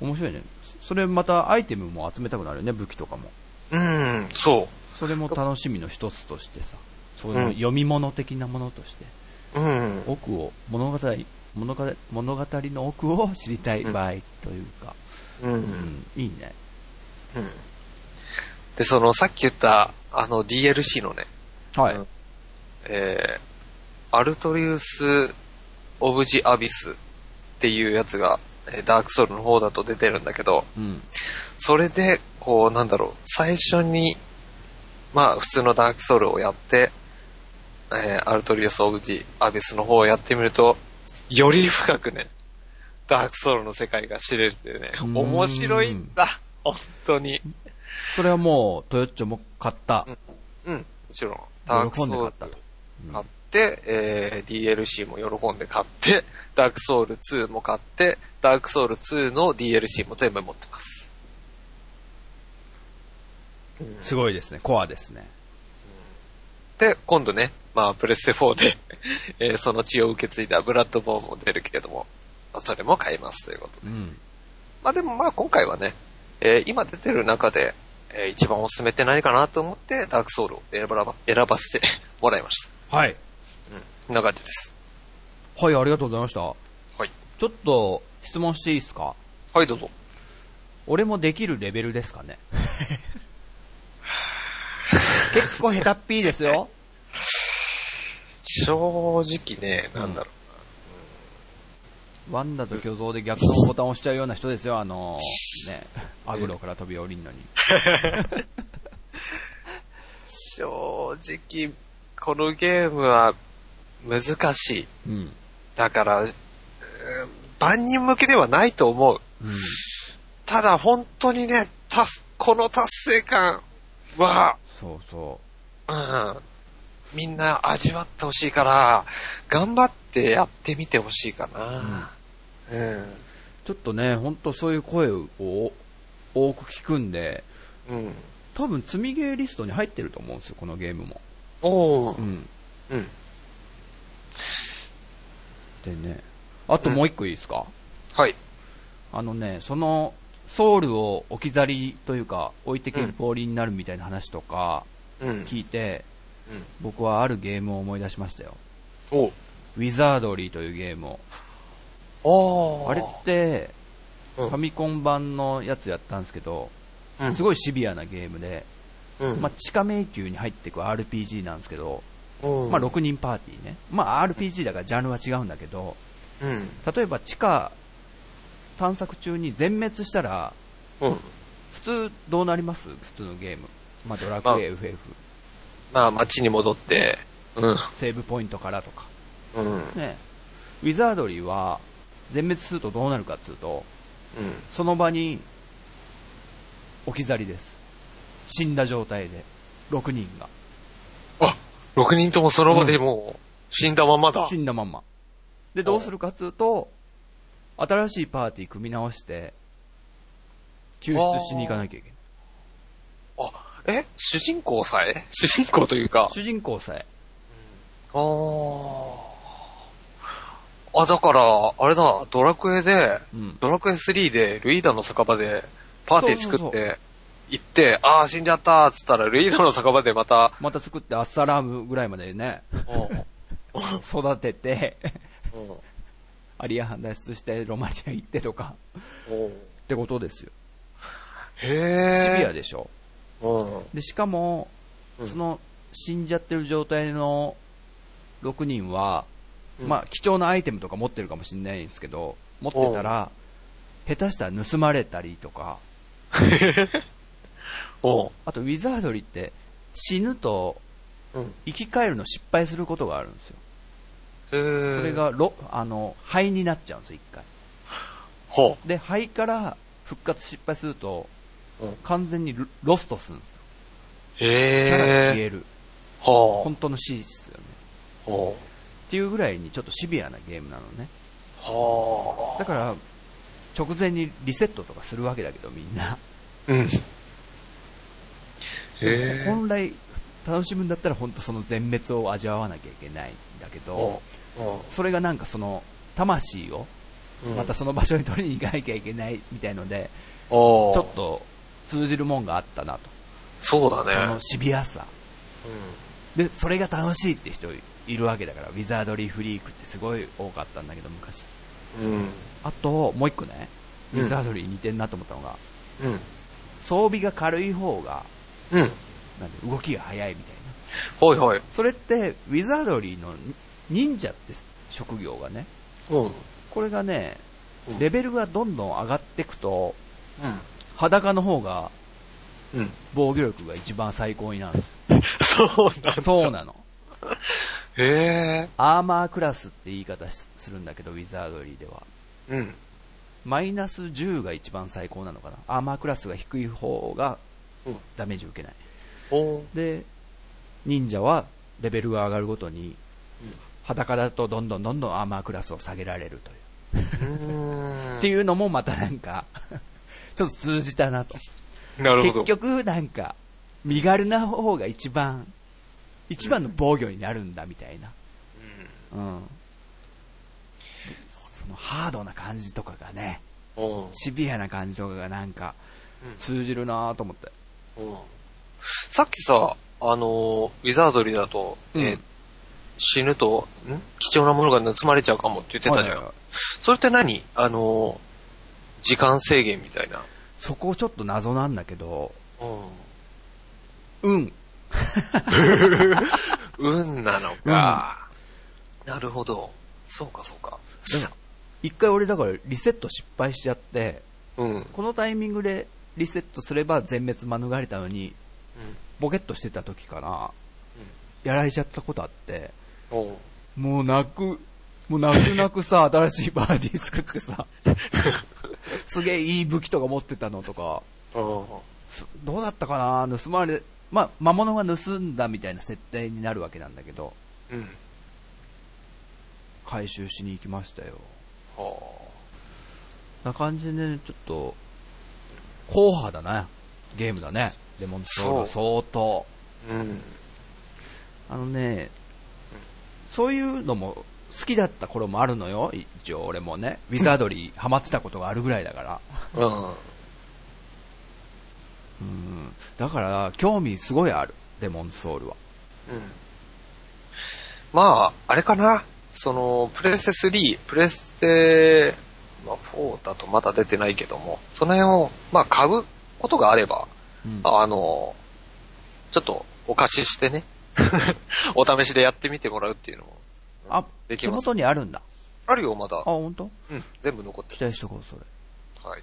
Speaker 2: 面白いね。それまたアイテムも集めたくなるよね、武器とかも。
Speaker 1: うん、そ
Speaker 2: それも楽しみの一つとしてさ、そう
Speaker 1: うん
Speaker 2: いう読み物的なものとして、
Speaker 1: う。うん。
Speaker 2: 奥を、物語、物語物語の奥を知りたい場合というか、
Speaker 1: うん。
Speaker 2: うん、いいね。
Speaker 1: うん。で、その、さっき言った、あの、DLC のね、
Speaker 2: はい。
Speaker 1: うんえー、アルトリウス・オブ・ジ・アビスっていうやつが、えーダークソウルの方だと出てるんだけど、
Speaker 2: うん。
Speaker 1: それで、こう、なんだろう、最初に、まあ、普通のダークソウルをやって、えーアルトリウス・オブ・ジ・アビスの方をやってみると、より深くね、ダークソウルの世界が知れてね、
Speaker 2: うーん
Speaker 1: 面白いんだ本当に。
Speaker 2: それはもう、トヨッチョも買った。
Speaker 1: うん、もちろん。ダークソウル
Speaker 2: 喜んで買ったと。
Speaker 1: 買って、えー DLC も喜んで買って、ダークソウル2も買って、ダークソウル2の DLC も全部持ってます。
Speaker 2: すごいですね、コアですね。
Speaker 1: で、今度ね、まあ、プレステ4で <laughs> えーその血を受け継いだブラッドボーンも出るけれども、まあそれも買いますということで。
Speaker 2: うん。
Speaker 1: まあでもまあ今回はね、えー今出てる中で、えー一番おすすめって何かなと思って、ダークソウルを選ば選ばせて <laughs> もらいました。
Speaker 2: はい。
Speaker 1: うん。こんな感じです。
Speaker 2: はい、ありがとうございました。
Speaker 1: はい。
Speaker 2: ちょっと質問していいですか？
Speaker 1: はい、どうぞ。
Speaker 2: 俺もできるレベルですかね？<laughs> 結構下手っぴーですよ。
Speaker 1: 正直ね、なんだろ
Speaker 2: ワンダと巨像で逆のボタンを押しちゃうような人ですよ、あのね、アグロから飛び降りんのに。
Speaker 1: う。<laughs> 正直、このゲームは難しい。
Speaker 2: うん。
Speaker 1: だから、万人向けではないと思う。
Speaker 2: うん。
Speaker 1: ただ本当にね、たすこの達成感は、
Speaker 2: そうそ
Speaker 1: うん、みんな味わってほしいから、頑張ってやってみてほしいかな。うん。
Speaker 2: う。ちょっとね、ほんとそういう声を多く聞くんで、
Speaker 1: うん。
Speaker 2: 多分積みゲーリストに入ってると思うんですよ、このゲームも。
Speaker 1: おー。
Speaker 2: うん。
Speaker 1: うん。
Speaker 2: でね、あともう一個いいですか、
Speaker 1: はい。
Speaker 2: あのね、その、ソウルを置き去りというか、置いてけぼりになるみたいな話とか
Speaker 1: うん。
Speaker 2: 聞いて、
Speaker 1: うん。
Speaker 2: 僕はあるゲームを思い出しましたよ。
Speaker 1: お
Speaker 2: ウィザードリーというゲームを。
Speaker 1: お
Speaker 2: あれって、
Speaker 1: うん
Speaker 2: ファミコン版のやつやったんですけど、
Speaker 1: うん
Speaker 2: すごいシビアなゲームで、
Speaker 1: うん。
Speaker 2: まあ、地下迷宮に入っていく RPG なんですけど、
Speaker 1: うん
Speaker 2: まあ、6人パーティーね。まあ、RPG だからジャンルは違うんだけど、
Speaker 1: うん。
Speaker 2: 例えば地下探索中に全滅したら、
Speaker 1: うん。
Speaker 2: 普通どうなります？普通のゲーム。まあ、ドラクエ、FF、
Speaker 1: まあ、街に戻って、うん。
Speaker 2: セーブポイントからとか。
Speaker 1: うん。
Speaker 2: ね。ウィザードリーは、全滅するとどうなるかっていうと、
Speaker 1: うん。
Speaker 2: その場に置き去りです。死んだ状態で、6人が。
Speaker 1: あ、6人ともその場でもう、死んだままだ。
Speaker 2: 死んだまんま。で、どうするかっていうと、新しいパーティー組み直して、救出しに行かなきゃいけない。
Speaker 1: あ、え？主人公さえ？主人公というか。
Speaker 2: 主人公さえ。
Speaker 1: あーあ、だから、あれだ、ドラクエで、
Speaker 2: うん。
Speaker 1: ドラクエ3でルイーダの酒場でパーティー作って、行って、ああ、死んじゃったっつったら、ルイーダの酒場でまた、
Speaker 2: また作ってアッサラームぐらいまでね、育てて、
Speaker 1: うん
Speaker 2: アリアハン脱出してロマニア行ってとか、
Speaker 1: うん
Speaker 2: ってことですよ。
Speaker 1: へえ。
Speaker 2: シビアでしょ。
Speaker 1: うん。
Speaker 2: で、しかも、
Speaker 1: うん
Speaker 2: その死んじゃってる状態の6人は、
Speaker 1: うん
Speaker 2: まあ、貴重なアイテムとか持ってるかもしれないんですけど、持ってたら、下手したら盗まれたりとか、<laughs> あとウィザードリーって死ぬと
Speaker 1: うん。
Speaker 2: 生き返るの失敗することがあるんですよ。それ、がロ、あの、肺になっちゃうんですよ、一回。
Speaker 1: ほ
Speaker 2: で、肺から復活失敗すると、
Speaker 1: う。うん
Speaker 2: 完全にロロストするんですよ。キャラが。消える。
Speaker 1: は
Speaker 2: 本当の死ですよね。っていうぐらいにちょっとシビアなゲームなのね。だから、直前にリセットとかするわけだけど、みんな。
Speaker 1: うん。
Speaker 2: 本来、楽しむんだったら本当その全滅を味わわなきゃいけないんだけど、それがなんかその、魂を、
Speaker 1: うん
Speaker 2: またその場所に取りに行かなきゃいけないみたいので、
Speaker 1: お
Speaker 2: ちょっと通じるもんがあったなと。
Speaker 1: そうだ
Speaker 2: その
Speaker 1: ね。
Speaker 2: シビアさ。で、それが楽しいって人いるわけだから、ウィザードリーフリークってすごい多かったんだけど、昔。
Speaker 1: うん。うん。
Speaker 2: あと、もう一個ね、ウ
Speaker 1: うん
Speaker 2: ィザードリーに似てんなと思ったのが、
Speaker 1: うん。
Speaker 2: 装備が軽い方が、
Speaker 1: うん。
Speaker 2: なんで動きが速いみたいな。
Speaker 1: ほいほい。
Speaker 2: それって、ウィザードリーの忍者って職業がね、
Speaker 1: うん。
Speaker 2: これがね
Speaker 1: うん、
Speaker 2: レベルがどんどん上がっていくと、裸の方が
Speaker 1: うん。うん。
Speaker 2: 防御力が一番最高になる。<laughs>
Speaker 1: そうなんだ。
Speaker 2: そうなの。
Speaker 1: へえ。
Speaker 2: アーマークラスって言い方しするんだけど、ウィザードリーでは。
Speaker 1: うん。
Speaker 2: マイナス10が一番最高なのかな。アーマークラスが低い方が
Speaker 1: うん
Speaker 2: ダメージ受けない。
Speaker 1: お
Speaker 2: で、忍者はレベルが上がるごとに、裸だとどんどんどんどんアーマークラスを下げられるという。
Speaker 1: うん。
Speaker 2: っていうのもまたなんか、<laughs> ちょっと通じたなと。
Speaker 1: なるほど。
Speaker 2: 結局なんか、身軽な方が一番一番の防御になるんだみたいな。うん。そのハードな感じとかがね、
Speaker 1: うん。
Speaker 2: シビアな感じとかがなんか
Speaker 1: うん
Speaker 2: 通じるなと思って。
Speaker 1: うんさっきさ、あのーウィザードリーだと、
Speaker 2: うん
Speaker 1: えー死ぬと、ん？貴重なものが盗まれちゃうかもって言ってたじゃん。
Speaker 2: はいはいはい
Speaker 1: それって何？あのー時間制限みたいな。
Speaker 2: そこちょっと謎なんだけど、
Speaker 1: うん。
Speaker 2: うん。
Speaker 1: 運 <laughs> なのか。なるほど。そうかそうか。
Speaker 2: 一回俺だからリセット失敗しちゃって、
Speaker 1: うん。
Speaker 2: このタイミングでリセットすれば全滅免れたのに、ボケっとしてた時から、やられちゃったことあって、もう泣く、もう泣く泣くさ、<laughs> 新しいバーディー作ってさ、<laughs> すげえいい武器とか持ってたのとか、どうだったかな？盗まれ、まあ、魔物が盗んだみたいな設定になるわけなんだけど、
Speaker 1: うん。
Speaker 2: 回収しに行きましたよ。
Speaker 1: は
Speaker 2: な感じでね、ちょっと、硬派だな、ゲームだね。レモンソールは相当。
Speaker 1: あ。うん。
Speaker 2: あのね、そういうのも好きだった頃もあるのよ、一応俺もね。ウィザードリー <laughs> ハマってたことがあるぐらいだから。
Speaker 1: うん。
Speaker 2: うん。だから、興味すごいある、レモンソウルは。
Speaker 1: うん。まあ、あれかな。その、プレステ3、プレステ、まあ、4だとまだ出てないけども、その辺を、まあ、買うことがあれば、
Speaker 2: うん
Speaker 1: あの、ちょっとお貸ししてね、<laughs> お試しでやってみてもらうっていうのも、
Speaker 2: あ、手
Speaker 1: できます
Speaker 2: 元にあるんだ。
Speaker 1: あるよ、まだ
Speaker 2: あ、。本当？
Speaker 1: うん、全部残って
Speaker 2: 期
Speaker 1: る。
Speaker 2: 待しとこう、それ。
Speaker 1: はい。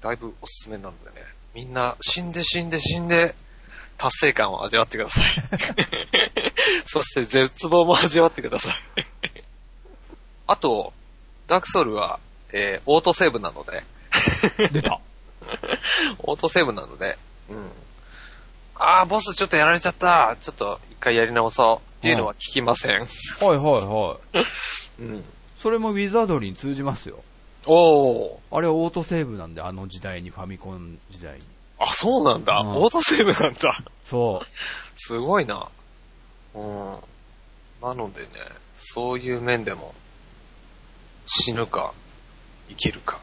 Speaker 1: だいぶおすすめなのでね、みんな死んで死んで死んで、達成感を味わってください。<laughs> そして絶望も味わってください。あと、ダークソウルは、えー、オートセーブなので、
Speaker 2: 出た。<laughs>
Speaker 1: オートセーブなので、うん。あー、ボスちょっとやられちゃった。ちょっと一回やり直そう。っていうのは聞きません。
Speaker 2: はいはいはい。<laughs>
Speaker 1: うん。
Speaker 2: それもウィザードリーに通じますよ。
Speaker 1: おー。
Speaker 2: あれはオートセーブなんで、あの時代に、ファミコン時代に。
Speaker 1: あ、そうなんだ。
Speaker 2: うん
Speaker 1: オートセーブなんだ。
Speaker 2: そう。
Speaker 1: すごいな。うん。なのでね、そういう面でも、死ぬか、生きるか、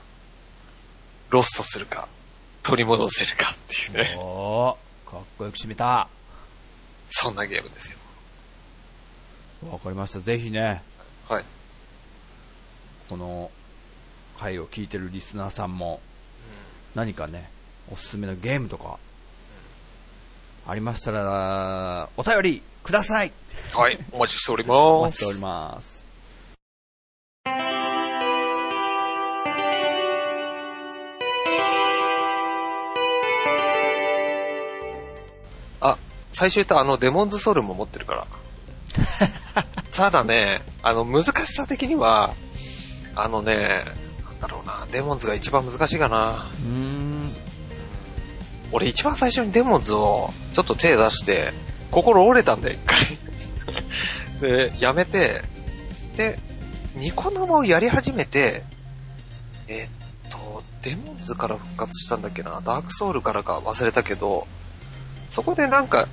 Speaker 1: ロストするか、取り戻せるかっていうね、
Speaker 2: おー、かっこよく締めた。
Speaker 1: そんなゲームですよ。
Speaker 2: わかりました。ぜひね、
Speaker 1: はい。
Speaker 2: この回を聞いてるリスナーさんも、何かね、おすすめのゲームとか、ありましたら、お便りください
Speaker 1: はい、お待ちしております
Speaker 2: お待ちしてお。ります。
Speaker 1: 最初言ったあのデモンズソウルも持ってるから。<laughs> ただね、あの難しさ的には、あのね、なんだろうな、デモンズが一番難しいかな。
Speaker 2: うーん。
Speaker 1: 俺一番最初にデモンズをちょっと手出して、心折れたんだよ、一回。<laughs> で、やめて、で、ニコ生をやり始めて、えっと、デモンズから復活したんだっけな、ダークソウルからか忘れたけど、そこでなんか、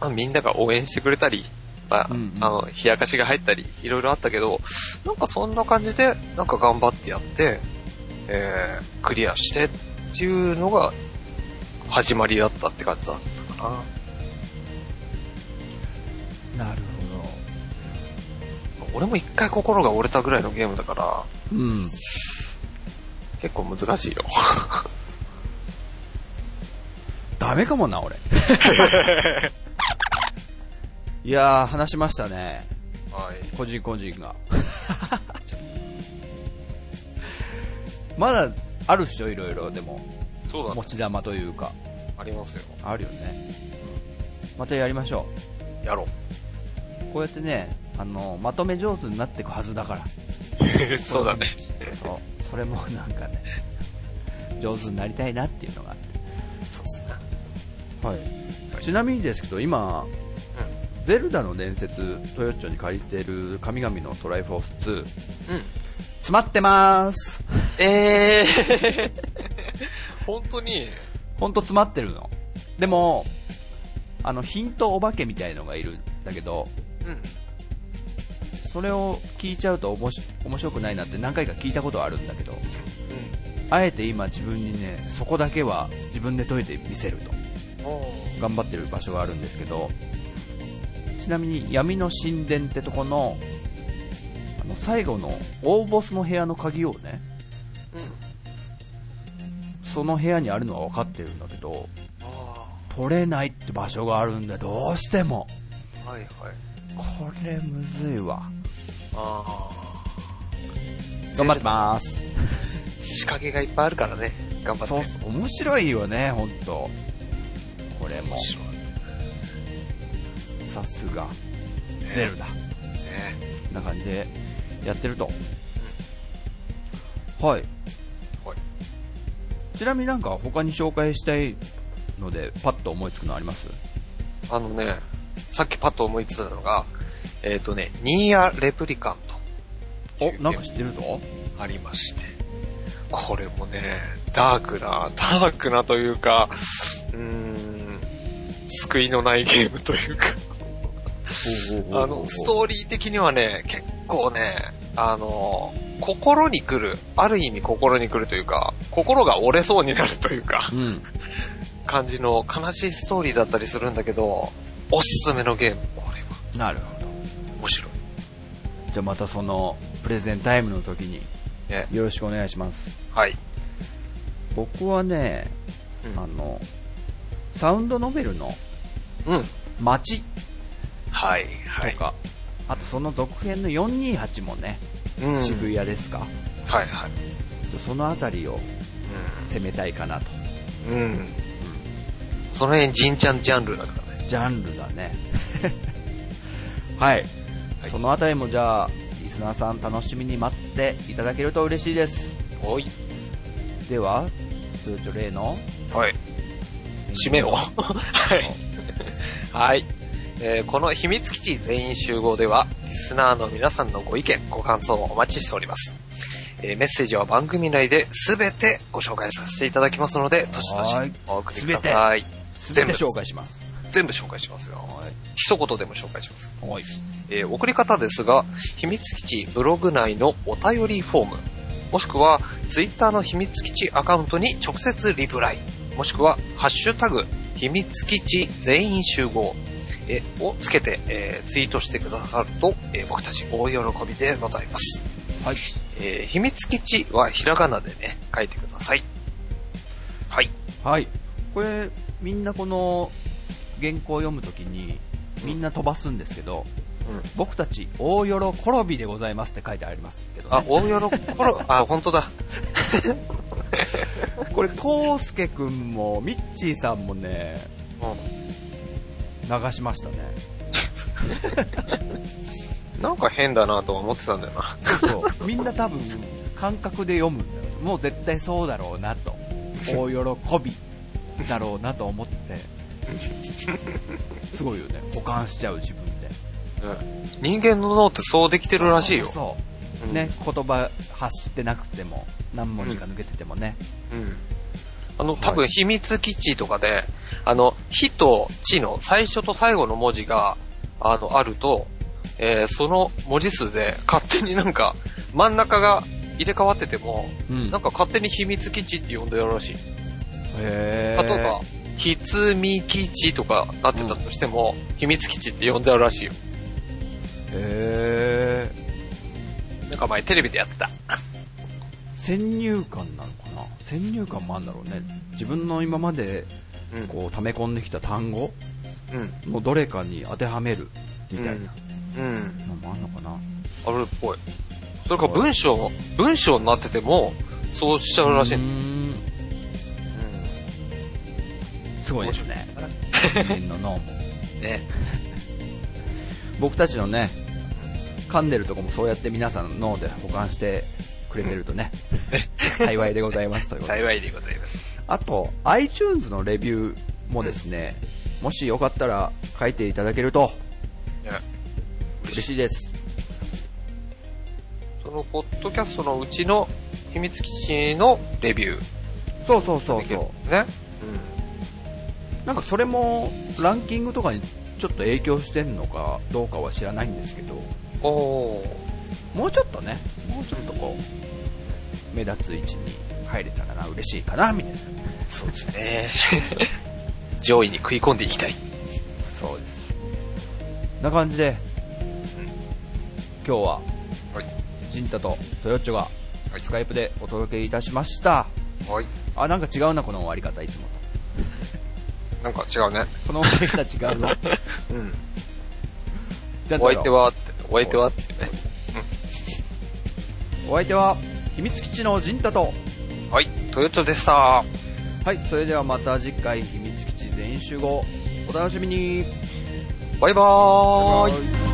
Speaker 1: まあ、みんなが応援してくれたり、まあ、
Speaker 2: うんうん
Speaker 1: あの、冷やかしが入ったり、いろいろあったけど、なんかそんな感じで、なんか頑張ってやって、えー、クリアしてっていうのが、始まりだったって感じだったかな。
Speaker 2: なる
Speaker 1: 俺も一回心が折れたぐらいのゲームだから、
Speaker 2: ほど。うん。
Speaker 1: 結構難しいよ。
Speaker 2: ダメかもな、俺。いやー、話しましたね。
Speaker 1: はい。
Speaker 2: 個人個人が。まだあるっしょ、いろいろ。でも、
Speaker 1: そうだね
Speaker 2: 持。ち玉というか。
Speaker 1: ありますよ。
Speaker 2: あるよね。またやりましょ
Speaker 1: やろ
Speaker 2: う。こうやってね、あの、まとめ上手になっていくはずだから。
Speaker 1: う。<laughs> そうだね。
Speaker 2: そう。それもなんかね、上手になりたいなっていうのがあって。
Speaker 1: そうっすね。
Speaker 2: はい。ちなみにですけど、今、ゼルダの伝説、トヨッチョに借りてる神々のトライフォース2、
Speaker 1: うん。うん。
Speaker 2: 詰まってます。
Speaker 1: えー。<laughs> 本当に、
Speaker 2: ほんと詰まってるの。でも、あの、ヒントお化けみたいのがいるんだけど、
Speaker 1: うん。
Speaker 2: それを聞いちゃうとおもし面白くないなって何回か聞いたことはあるんだけど、あえて今自分にね、そこだけは自分で解いてみせると。頑張ってる場所があるんですけど、ちなみに闇の神殿ってとこの、あの最後の大ボスの部屋の鍵をね、
Speaker 1: うん。
Speaker 2: その部屋にあるのは分かってるんだけど、
Speaker 1: あ
Speaker 2: 取れないって場所があるんだよ、どうしても。
Speaker 1: あ。はいはい。
Speaker 2: これむずいわ。
Speaker 1: ああ。
Speaker 2: 頑張ってまーす。
Speaker 1: 仕掛けがいっぱいあるからね。頑張って。
Speaker 2: そう面白いよね、ほんと。これもさすが、ゼルだ。
Speaker 1: ね
Speaker 2: な感じでやってると。はい。
Speaker 1: はい。
Speaker 2: ちなみになんか他に紹介したいので、パッと思いつくのあります？
Speaker 1: あのね、さっきパッと思いついたのが、えっ、とね、ニーアレプリカント。
Speaker 2: お、なんか知ってるぞ。
Speaker 1: ありまして。これもね、ダークな、ダークなというか、うーん、救いのないゲームというか、あの、ストーリー的にはね、結構ね、あの、心に来る、ある意味心に来るというか、心が折れそうになるというか、
Speaker 2: うん。
Speaker 1: 感じの悲しいストーリーだったりするんだけど、おすすめのゲーム、これは
Speaker 2: なるほど。
Speaker 1: 面白い。
Speaker 2: じゃあまたその、プレゼンタイムの時に、
Speaker 1: ね。
Speaker 2: よろしくお願いします。
Speaker 1: はい。
Speaker 2: 僕はね、
Speaker 1: うん
Speaker 2: あの、サウンドノベルの
Speaker 1: うん。
Speaker 2: 街
Speaker 1: はい、はい。
Speaker 2: とか、あとその続編の428もね、
Speaker 1: うん。
Speaker 2: 渋谷ですか。
Speaker 1: はい、はい。
Speaker 2: そのあたりを攻めたいかなと。
Speaker 1: うん。うん。その辺、ジンちゃんジャンルだからね。
Speaker 2: ジャンルだね。<laughs> はい。そのあたりもじゃあ、リスナーさん楽しみに待っていただけると嬉しいです。
Speaker 1: おい。
Speaker 2: では、通常例の？
Speaker 1: はい。締めを。はい。はい。えーこの秘密基地全員集合では、リスナーの皆さんのご意見、ご感想をお待ちしております。えーメッセージは番組内で全てご紹介させていただきますので、どしどし
Speaker 2: はい
Speaker 1: お送りください。
Speaker 2: 全部紹介します。
Speaker 1: 全部紹介しますよ。
Speaker 2: はい。
Speaker 1: 一言でも紹介します。
Speaker 2: はい。
Speaker 1: えー送り方ですが、秘密基地ブログ内のお便りフォーム、もしくはツイッターの秘密基地アカウントに直接リプライ、もしくはハッシュタグ、秘密基地全員集合、えーをつけて、えーツイートしてくださると、えー僕たち大喜びでございます。
Speaker 2: はい。
Speaker 1: えー秘密基地はひらがなでね、書いてください。はい。
Speaker 2: はい。これ、みんなこの原稿を読むときに、みんな飛ばすんですけど、
Speaker 1: うん。
Speaker 2: 僕たち大喜びでございますって書いてありますけど、ね。
Speaker 1: あ、大喜び、あ、本当だ。<laughs>
Speaker 2: これ、コウスケくんも、ミッチーさんもね、
Speaker 1: うん。
Speaker 2: 流しましたね。<laughs>
Speaker 1: なんか変だなとは思ってたんだよな。
Speaker 2: そう。みんな多分、感覚で読むんだよ。もう絶対そうだろうなと。大喜びだろうなと思って。すごいよね。保管しちゃう自分で。
Speaker 1: 人間の脳ってそうできてるらしいよ。
Speaker 2: そうそう
Speaker 1: うん
Speaker 2: ね、言葉発してなくても、何文字か抜けててもね。
Speaker 1: うん。あの、多分秘密基地とかで、あの、火と地の最初と最後の文字が、あの、あると、えーその文字数で勝手になんか、真ん中が入れ替わってても、
Speaker 2: うん
Speaker 1: なんか勝手に秘密基地って呼んでるらしい。例えば、ひつみ基地とかなってたとしても、秘密基地って呼んじゃうらしいよ。
Speaker 2: へ
Speaker 1: なんか前テレビでやってた。
Speaker 2: ー先入観なのかな？先入観もあるんだろうね。自分の今まで、
Speaker 1: うん。
Speaker 2: こう、溜め込んできた単語？
Speaker 1: うん。
Speaker 2: のどれかに当てはめる、みたいな
Speaker 1: うん。
Speaker 2: のもあるのかな？
Speaker 1: あるっぽい。それから文章、文章になってても、そうしちゃうらしい。
Speaker 2: う
Speaker 1: ん
Speaker 2: んすごいですね。<laughs> 人間の脳も。
Speaker 1: ね。
Speaker 2: 僕たちのね、噛んでるとこもそうやって皆さん脳で保管してくれてるとね、幸いでございますというと。
Speaker 1: 幸いでございます。
Speaker 2: あと、iTunes のレビューもですね、もしよかったら書いていただけると嬉しいです。
Speaker 1: その、ポッドキャストのうちの秘密基地のレビュー。
Speaker 2: そうそうそう
Speaker 1: できる
Speaker 2: そ
Speaker 1: ね。
Speaker 2: う。なんかそれもランキングとかにちょっと影響してんのかどうかは知らないんですけど、
Speaker 1: おー。
Speaker 2: もうちょっとね、もうちょっとこう、目立つ位置に入れたらな、嬉しいかな、みたいな。
Speaker 1: そうですね。<laughs> 上位に食い込んでいきたい。
Speaker 2: そうです。な感じで、今日は、
Speaker 1: はい。
Speaker 2: ジンタとトヨッチョが
Speaker 1: はい
Speaker 2: スカイプでお届けいたしました。
Speaker 1: はい。
Speaker 2: あ、なんか違うな、この終わり方、いつもと。
Speaker 1: なんか違うね。
Speaker 2: この終わり方違うぞ。<laughs>
Speaker 1: うん。
Speaker 2: じゃあ
Speaker 1: お相手はって、お相手はってね。
Speaker 2: お相手は、秘密基地のジンタと、
Speaker 1: はい。トヨッチョでした。
Speaker 2: はい、それではまた次回秘密基地全員集合、お楽しみに。
Speaker 1: バイバーイ。
Speaker 2: バイバイ